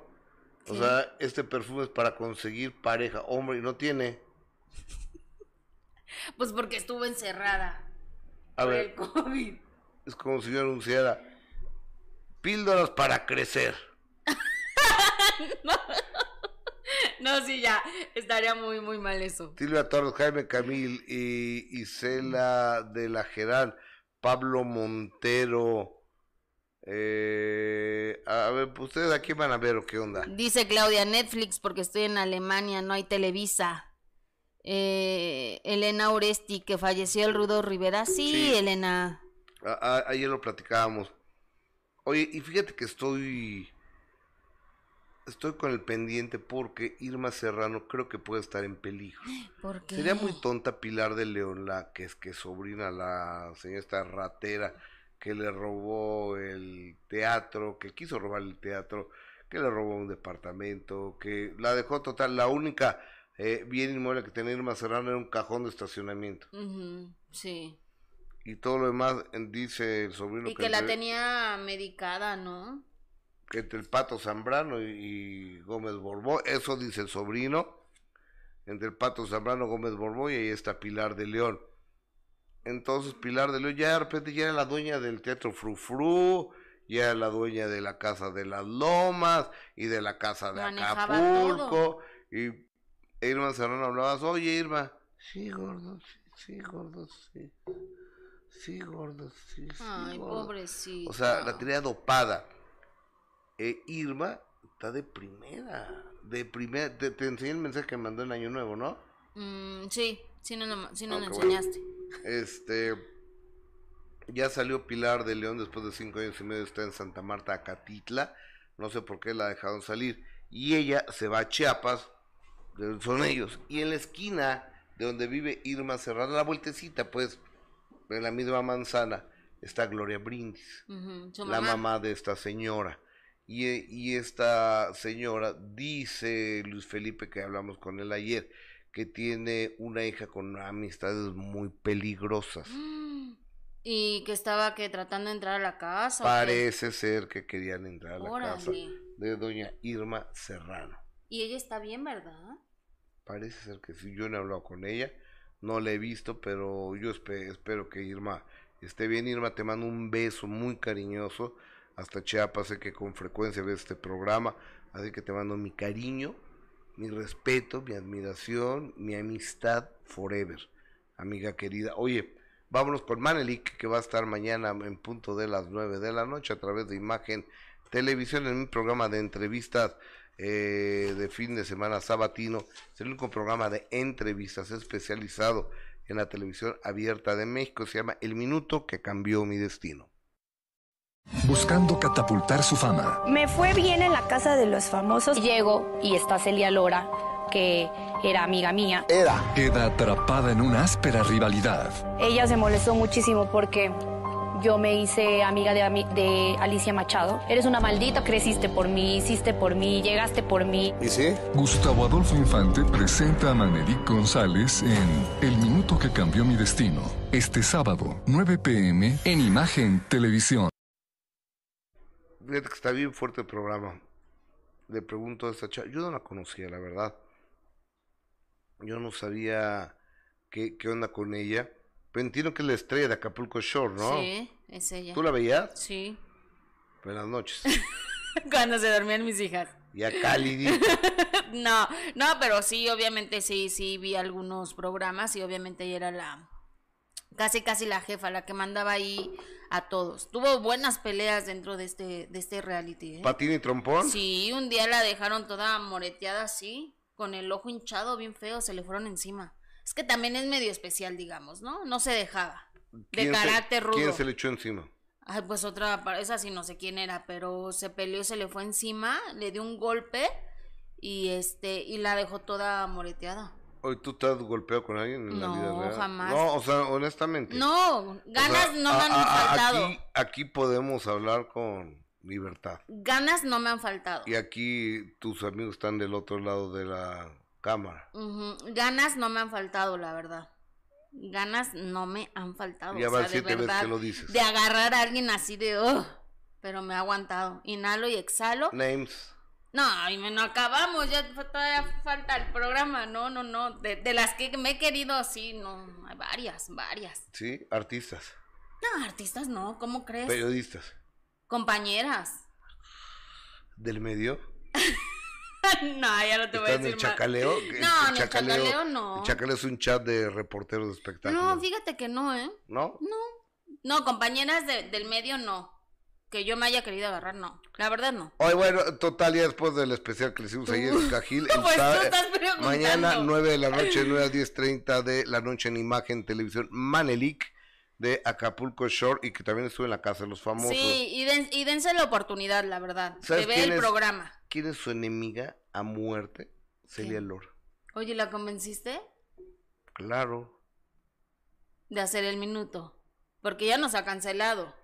O sea, este perfume es para conseguir pareja, hombre, y no tiene. Pues porque estuvo encerrada A por ver, el COVID. es como si yo anunciara píldoras para crecer. [LAUGHS] No, sí, ya, estaría muy, muy mal eso. Silvia Torres, Jaime Camil y Isela de la Gerán, Pablo Montero. Eh, a ver, pues, ¿ustedes aquí van a ver o qué onda? Dice Claudia, Netflix porque estoy en Alemania, no hay Televisa. Eh, Elena Oresti, que falleció el Rudo Rivera. Sí, Sí. Elena. A- a- ayer lo platicábamos. Oye, y fíjate que estoy. Estoy con el pendiente porque Irma Serrano creo que puede estar en peligro. [GASPS] ¿Por qué? Sería muy tonta Pilar de León, la que es que sobrina, la señora esta ratera que le robó el teatro, que quiso robar el teatro, que le robó un departamento, que la dejó total. La única eh, bien inmueble que tenía Irma Serrano era un cajón de estacionamiento. Sí. Y todo lo demás, dice el sobrino Y que la entre- tenía medicada, ¿no? que entre el Pato Zambrano y, y Gómez Borbó, eso dice el sobrino, entre el Pato Zambrano, Gómez Borbó y ahí está Pilar de León. Entonces Pilar de León ya de repente ya era la dueña del Teatro Frufru, ya era la dueña de la Casa de las Lomas y de la Casa de Manejaba Acapulco. Y Irma Serrano hablabas, oye Irma, sí gordo, sí, sí gordo, sí. Sí, gordo, sí, sí. Ay, gordo". pobrecito. O sea, la tenía dopada. Eh, Irma está de primera. De primera. Te, te enseñé el mensaje que mandó en Año Nuevo, ¿no? Mm, sí, sí nos lo, sí lo Ah, qué bueno. enseñaste. Este. Ya salió Pilar de León después de cinco años y medio. Está en Santa Marta, Acatitla. No sé por qué la dejaron salir. Y ella se va a Chiapas. Son ellos. Y en la esquina de donde vive Irma Serrano, la vueltecita, pues. en la misma manzana está Gloria Brindis, la mamá. mamá de esta señora. Y, eh, y esta señora dice, Luis Felipe, que hablamos con él ayer, que tiene una hija con amistades muy peligrosas. Y que estaba que tratando de entrar a la casa. Parece ser que querían entrar a la casa de doña Irma Serrano. Y ella está bien, ¿verdad? Parece ser que sí, yo no he hablado con ella, no la he visto, pero yo espe- espero que Irma esté bien. Irma, te mando un beso muy cariñoso. Hasta Chiapas, sé que con frecuencia ves este programa, así que te mando mi cariño, mi respeto, mi admiración, mi amistad forever, amiga querida. Oye, vámonos con Manelik, que va a estar mañana en punto de las 9 de la noche a través de Imagen Televisión en un programa de entrevistas eh, de fin de semana sabatino. Es el único programa de entrevistas especializado en la televisión abierta de México. Se llama El Minuto que cambió mi destino. Buscando catapultar su fama, Me fue bien en la casa de los famosos. Llego y está Celia Lora, que era amiga mía. queda atrapada en una áspera rivalidad. Ella se molestó muchísimo porque yo me hice amiga de, Alicia Machado. Eres una maldita, creciste por mí, hiciste por mí, llegaste por mí. Gustavo Adolfo Infante presenta a Manelik González en El Minuto que cambió mi destino. Este sábado, 9 pm, en Imagen Televisión. Fíjate que está bien fuerte el programa. Le pregunto a esta chava. Yo no la conocía, la verdad. Yo no sabía qué, qué onda con ella. Pero entiendo que es la estrella de Acapulco Shore, ¿no? Sí, es ella. ¿Tú la veías? Sí. Buenas noches. [LAUGHS] Cuando se dormían mis hijas. Y a Cali. No, no, pero sí, obviamente sí, sí vi algunos programas y obviamente ella era la casi casi la jefa, la que mandaba ahí a todos. Tuvo buenas peleas dentro de este de este reality, ¿eh? ¿Patín y trompón? Sí, un día la dejaron toda moreteada así, con el ojo hinchado bien feo, se le fueron encima. Es que también es medio especial, digamos, ¿no? No se dejaba. De ¿Quién se- carácter rudo. ¿Quién se le echó encima? Ay, pues otra, esa sí no sé quién era, pero se peleó, se le fue encima, le dio un golpe y este y la dejó toda moreteada. Hoy tú te has golpeado con alguien en la No, vida real. jamás. No, o sea, honestamente. No, O ganas sea, no me a- han a- faltado. Aquí, aquí podemos hablar con libertad. Ganas no me han faltado. Y aquí tus amigos están del otro lado de la cámara. Ganas no me han faltado, la verdad. Ganas no me han faltado. Ya o van sea, de siete veces que lo dices. De agarrar a alguien así de, "Ugh", pero me ha aguantado. Inhalo y exhalo. Names. No, y me no acabamos, ya todavía falta el programa, no, no, no, de, de las que me he querido, sí, no, hay varias, varias. Sí, artistas, No, artistas no, ¿cómo crees? periodistas. Compañeras. Del medio. [LAUGHS] [LAUGHS] no, ya no te voy a ¿Están en decir el chacaleo? más. El- No, el en el chacaleo no. El chacaleo es un chat de reporteros de espectáculos. No, fíjate que no, ¿eh? ¿No? No, no, compañeras de- del medio no. Que yo me haya querido agarrar, no. La verdad no. Hoy, bueno, total, ya después del especial que le hicimos ayer en Cajil, el Pues tú estás preguntando. mañana 9 de la noche, 9 a 10.30 de la noche en Imagen Televisión, Manelik de Acapulco Shore y que también estuvo en la Casa de los Famosos. Sí, y, den- y dense la oportunidad, la verdad, de ¿Sabes ver quién el programa. ¿Quién es su enemiga a muerte? Celia. Lora. Oye, ¿la convenciste Claro. de hacer el minuto? Porque ya nos ha cancelado.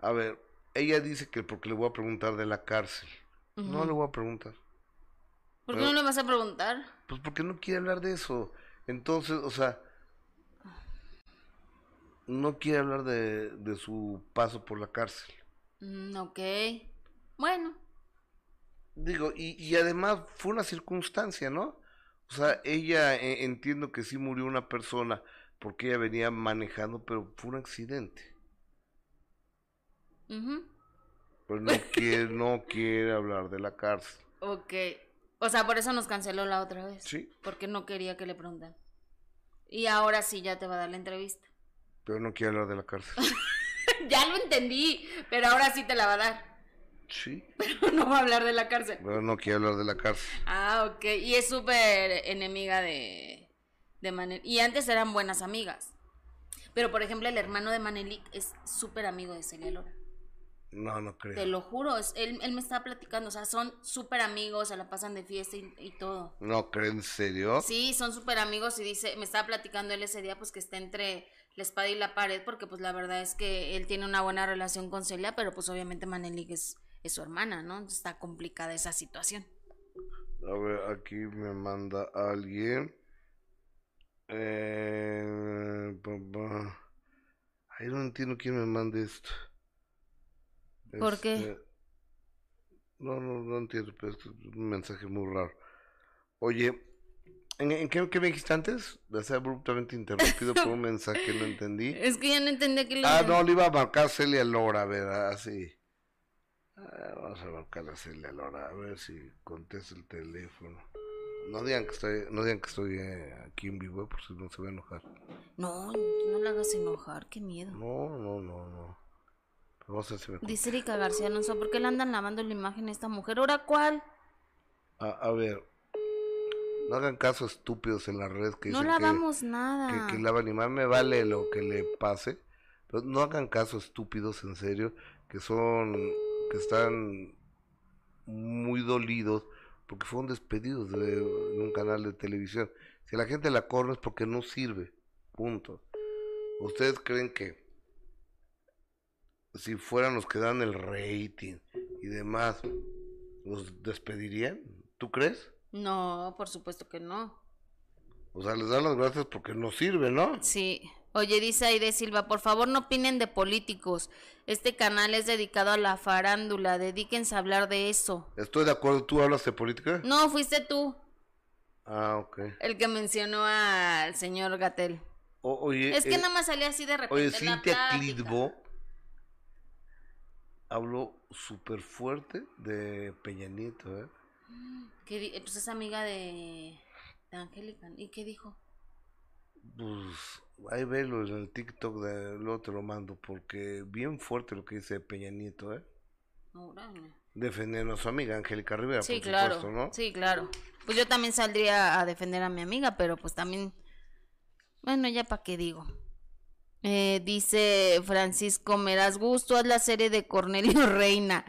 A ver, ella dice que porque le voy a preguntar de la cárcel. No le voy a preguntar. ¿Por qué no le vas a preguntar? Pues porque no quiere hablar de eso. Entonces, o sea, no quiere hablar de, de su paso por la cárcel. Mm, ok. Bueno, Digo, y, y además fue una circunstancia, ¿no? O sea, ella eh, entiendo que sí murió una persona porque ella venía manejando, pero fue un accidente. ujú, Pero no quiere, no quiere hablar de la cárcel. ok. O sea, por eso nos canceló la otra vez. Sí. Porque no quería que le preguntan. Y ahora sí ya te va a dar la entrevista. Pero no quiere hablar de la cárcel. [LAUGHS] ya lo entendí, pero ahora sí te la va a dar. Sí. Pero [LAUGHS] no va a hablar de la cárcel. Pero no quiere hablar de la cárcel. Ah, ok. Y es súper enemiga de, de Manelik. Y antes eran buenas amigas. Pero, por ejemplo, el hermano de Manelik es súper amigo de Celia Lora. No, no creo. Te lo juro. es- él, él me estaba platicando. O sea, son súper amigos, se la pasan de fiesta y, y todo. No creo, ¿en serio? Sí, son súper amigos y dice, me estaba platicando él ese día, pues que está entre la espada y la pared, porque pues la verdad es que él tiene una buena relación con Celia, pero pues obviamente Manelik es, es su hermana, ¿no? Está complicada esa situación. A ver, aquí me manda alguien. Eh, pa- pa. Ay, no entiendo quién me manda esto. ¿Por qué? Este, No, no, no entiendo, pero es un mensaje muy raro. Oye, ¿en, en qué, qué me dijiste antes? De ser abruptamente interrumpido por un [LAUGHS] mensaje que no entendí. Es que ya no entendí que le... Ah, no, le iba a marcar Celia Lora, a ver, así. Ah, vamos a marcar a Celia Lora, a ver si contesta el teléfono. No digan que estoy, no digan que estoy eh, aquí en vivo, por si no se va a enojar. No, no la hagas enojar, qué miedo. No, no, no, no. Vamos a ver si me. Dice Erika García Alonso, ¿por qué le andan lavando la imagen a esta mujer? ¿Ahora cuál? A, a ver, no hagan caso estúpidos en las redes que No dicen que- lavamos nada. que, que lavan y más me vale lo que le pase. Pero no hagan caso estúpidos, en serio, que son, que están muy dolidos porque fueron despedidos de, en un canal de televisión. Si la gente la corre es porque no sirve. Punto. ¿Ustedes creen que si fueran los que dan el rating y demás, los despedirían? ¿Tú crees? No, por supuesto que no. O sea, les dan las gracias porque no sirve, ¿no? Sí. Oye, dice Aide Silva, por favor no opinen de políticos. Este canal es dedicado a la farándula. Dedíquense a hablar de eso. Estoy de acuerdo. ¿Tú hablas de política? No, fuiste tú Ah, ok. el que mencionó al señor Gatel. Oye, Es que eh, nada más salía así de repente. oye, Cintia. Clitbo habló súper fuerte de Peña Nieto, ¿eh? Di- pues es amiga de, de Angélica. ¿Y qué dijo? Pues ahí velo en el TikTok, de, luego te lo mando, porque bien fuerte lo que dice Peña Nieto, ¿eh? Órale. Defendiendo a su amiga Angélica Rivera, Sí, por claro. supuesto, ¿no? Sí, claro. Pues yo también saldría a defender a mi amiga, pero pues también. Bueno, ya para qué digo. Eh, dice Francisco Meras Gusto, haz la serie de Cornelio [LAUGHS] Reina.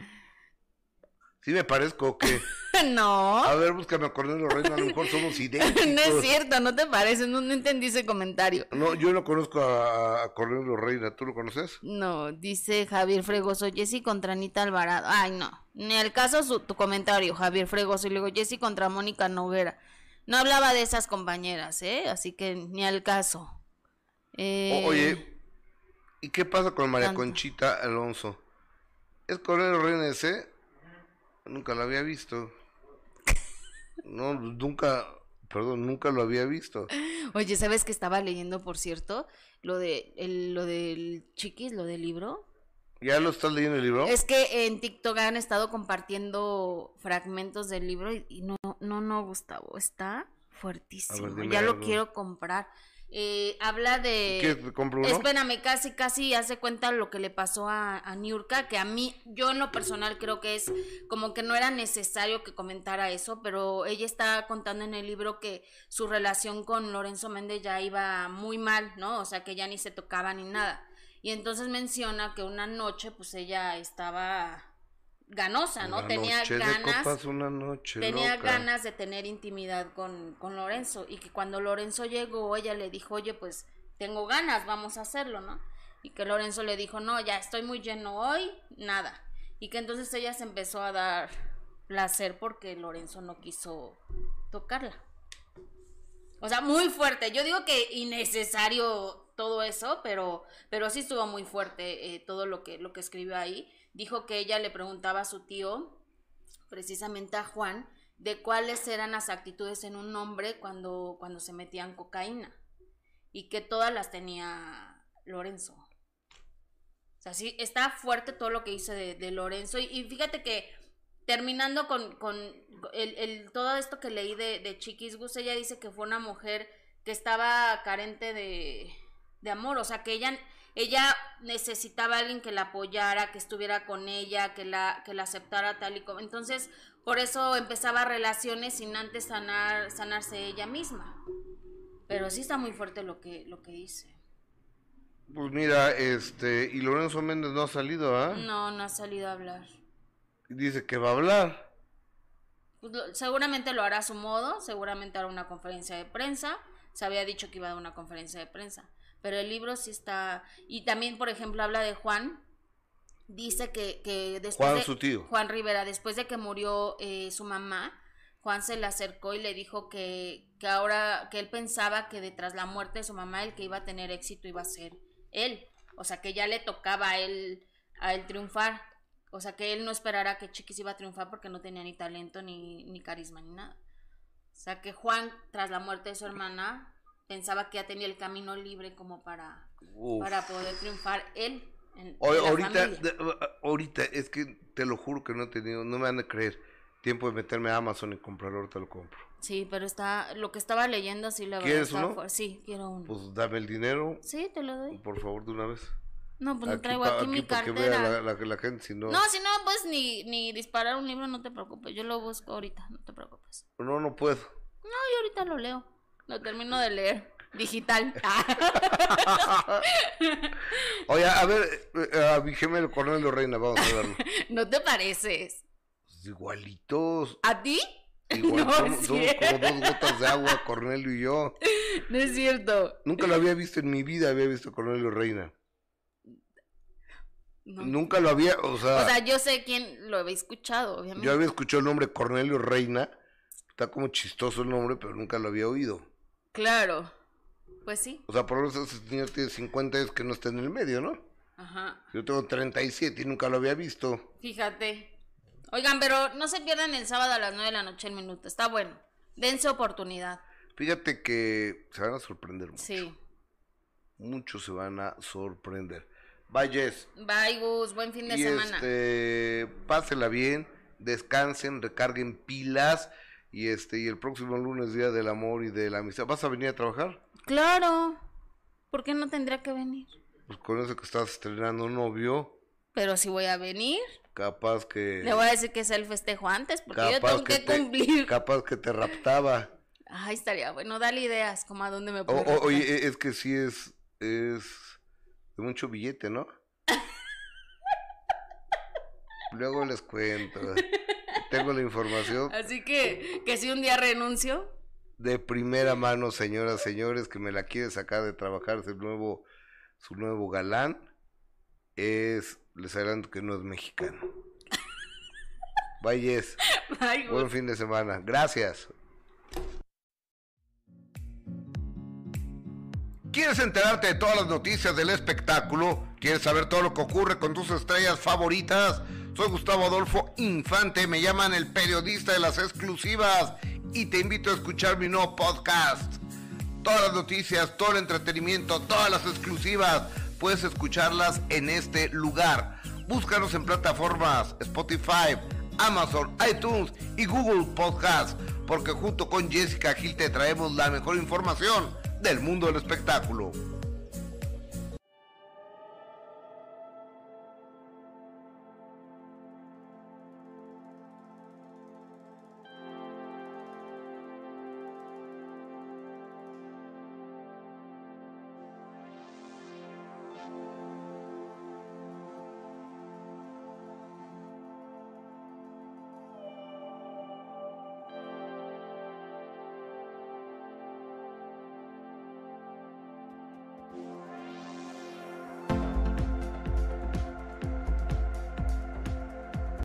Sí me parezco o qué. [LAUGHS] no, A ver, búscame a Cornelio Reina, a lo mejor somos idénticos. [LAUGHS] no es cierto, no te parece, no, no entendí ese comentario. No, yo no conozco a, a Cornelio Reina, ¿tú lo conoces? No, dice Javier Fregoso, Jessy contra Anita Alvarado. Ay, no, ni al caso su, tu comentario, Javier Fregoso. Y luego Jessy contra Mónica Noguera. No hablaba de esas compañeras, ¿eh? Así que ni al caso. Eh, O- oye, ¿y qué pasa con María tanto. Conchita Alonso? ¿Es Cornelio Reina ese? Nunca lo había visto. No, nunca, perdón, nunca lo había visto. Oye, ¿sabes que estaba leyendo, por cierto? Lo de el, lo del chiquis, lo del libro. ¿Ya lo estás leyendo el libro? Es que en TikTok han estado compartiendo fragmentos del libro y, y no, no, no, Gustavo, está fuertísimo. ya lo quiero comprar. Eh, habla de... ¿Qué, te compro uno? Espérame, casi, casi hace cuenta lo que le pasó a, a Niurka, que a mí, yo en lo personal creo que es como que no era necesario que comentara eso, pero ella está contando en el libro que su relación con Lorenzo Méndez ya iba muy mal, ¿no? O sea, que ya ni se tocaba ni nada. Y entonces menciona que una noche, pues ella estaba ganosa, ¿no? Una tenía noche de ganas copas, una noche tenía loca. ganas de tener intimidad con, con Lorenzo y que cuando Lorenzo llegó ella le dijo, oye, pues tengo ganas, vamos a hacerlo, ¿no? Y que Lorenzo le dijo, no, ya estoy muy lleno hoy, nada. Y que entonces ella se empezó a dar placer porque Lorenzo no quiso tocarla. O sea, muy fuerte. Yo digo que innecesario todo eso, pero, pero sí estuvo muy fuerte eh, todo lo que, lo que escribió ahí. Dijo que ella le preguntaba a su tío, precisamente a Juan, de cuáles eran las actitudes en un hombre cuando, cuando se metían cocaína. Y que todas las tenía Lorenzo. O sea, sí, está fuerte todo lo que dice de, de Lorenzo. Y, y fíjate que terminando con, con el, el- todo esto que leí de, de Chiquis Gus, ella dice que fue una mujer que estaba carente de, de amor, o sea, que ella, ella necesitaba a alguien que la apoyara, que estuviera con ella, que la, que la aceptara tal y como. Entonces, por eso empezaba relaciones sin antes sanar, sanarse ella misma. Pero sí está muy fuerte lo que, lo que dice. Pues mira, este, y Lorenzo Méndez no ha salido, ¿ah? No, no ha salido a hablar. Dice que va a hablar. Pues lo- seguramente lo hará a su modo, seguramente hará una conferencia de prensa. Se había dicho que iba a dar una conferencia de prensa. Pero el libro sí está, y también, por ejemplo, habla de Juan, dice que, que después Juan, de, su tío. Juan Rivera, después de que murió eh, su mamá, Juan se le acercó y le dijo que, que ahora, que él pensaba que detrás la muerte de su mamá el que iba a tener éxito iba a ser él, o sea, que ya le tocaba a él, a él triunfar, o sea, que él no esperara que Chiquis iba a triunfar porque no tenía ni talento, ni, ni carisma, ni nada. O sea, que Juan, tras la muerte de su hermana, pensaba que ya tenía el camino libre como para, Uf. para poder triunfar él. En, Oye, en ahorita, de- ahorita, es que te lo juro que no he tenido, no me van a creer, tiempo de meterme a Amazon y comprarlo, ahorita lo compro. Sí, pero está, lo que estaba leyendo, sí, la verdad. ¿Quieres uno? Sí, quiero uno. Pues dame el dinero, sí, te lo doy. por favor, de una vez. No, pues no traigo pa- aquí, mi cartera. vea la, la- la gente, si no, No, si no, pues ni, ni disparar un libro, no te preocupes. Yo lo busco ahorita, no te preocupes. no, no puedo. No, yo ahorita lo leo. Lo termino de leer. Digital. [LAUGHS] [LAUGHS] Oye, a ver, eh, a mi gemelo Cornelio Reina, vamos a verlo. [LAUGHS] ¿No te pareces? Pues igualitos, ¿A ti? igual, no, somos, como dos gotas de agua, Cornelio y yo. no es cierto. Nunca lo había visto en mi vida, había visto a Cornelio Reina. No. Nunca lo había, o sea, O sea, yo sé quién lo había escuchado, obviamente. yo había escuchado el nombre Cornelio Reina, está como chistoso el nombre, pero nunca lo había oído. Claro. Pues sí. O sea, por lo menos ese señor tiene 50 años que no está en el medio, ¿no? Ajá. Yo tengo 37 y nunca lo había visto. Fíjate. Oigan, pero no se pierdan el sábado a las 9 de la noche el minuto. Está bueno. Dense oportunidad. Fíjate que se van a sorprender mucho. Sí. Muchos se van a sorprender. Vayes. Bye, Gus. Buen fin de Y semana. este, pásela bien, descansen, recarguen pilas. Y este, y el próximo lunes, Día del Amor y de la Amistad. ¿Vas a venir a trabajar? Claro. ¿Por qué no tendría que venir? Pues con eso que estás estrenando un novio, Pero si voy a venir, capaz que. le voy a decir que es el festejo antes, porque yo tengo que, te- cumplir. [LAUGHS] Capaz que te raptaba. Ay, estaría bueno. Dale ideas, como a dónde me puedo. o- oye, e- es que sí es, es de mucho billete, ¿no? [LAUGHS] Luego les cuento. [LAUGHS] Tengo la información Así que, que si un día renuncio, de primera mano, señoras, señores, que me la quiere sacar de trabajar su nuevo, su nuevo galán. Es, les adelanto que no es mexicano. Ay, buen fin de semana. Gracias. ¿Quieres enterarte de todas las noticias del espectáculo? ¿Quieres saber todo lo que ocurre con tus estrellas favoritas? Soy Gustavo Adolfo Infante, me llaman el periodista de las exclusivas y te invito a escuchar mi nuevo podcast. Todas las noticias, todo el entretenimiento, todas las exclusivas, puedes escucharlas en este lugar. Búscanos en plataformas Spotify, Amazon, iTunes y Google Podcast, porque junto con Jessica Gil te traemos la mejor información del mundo del espectáculo.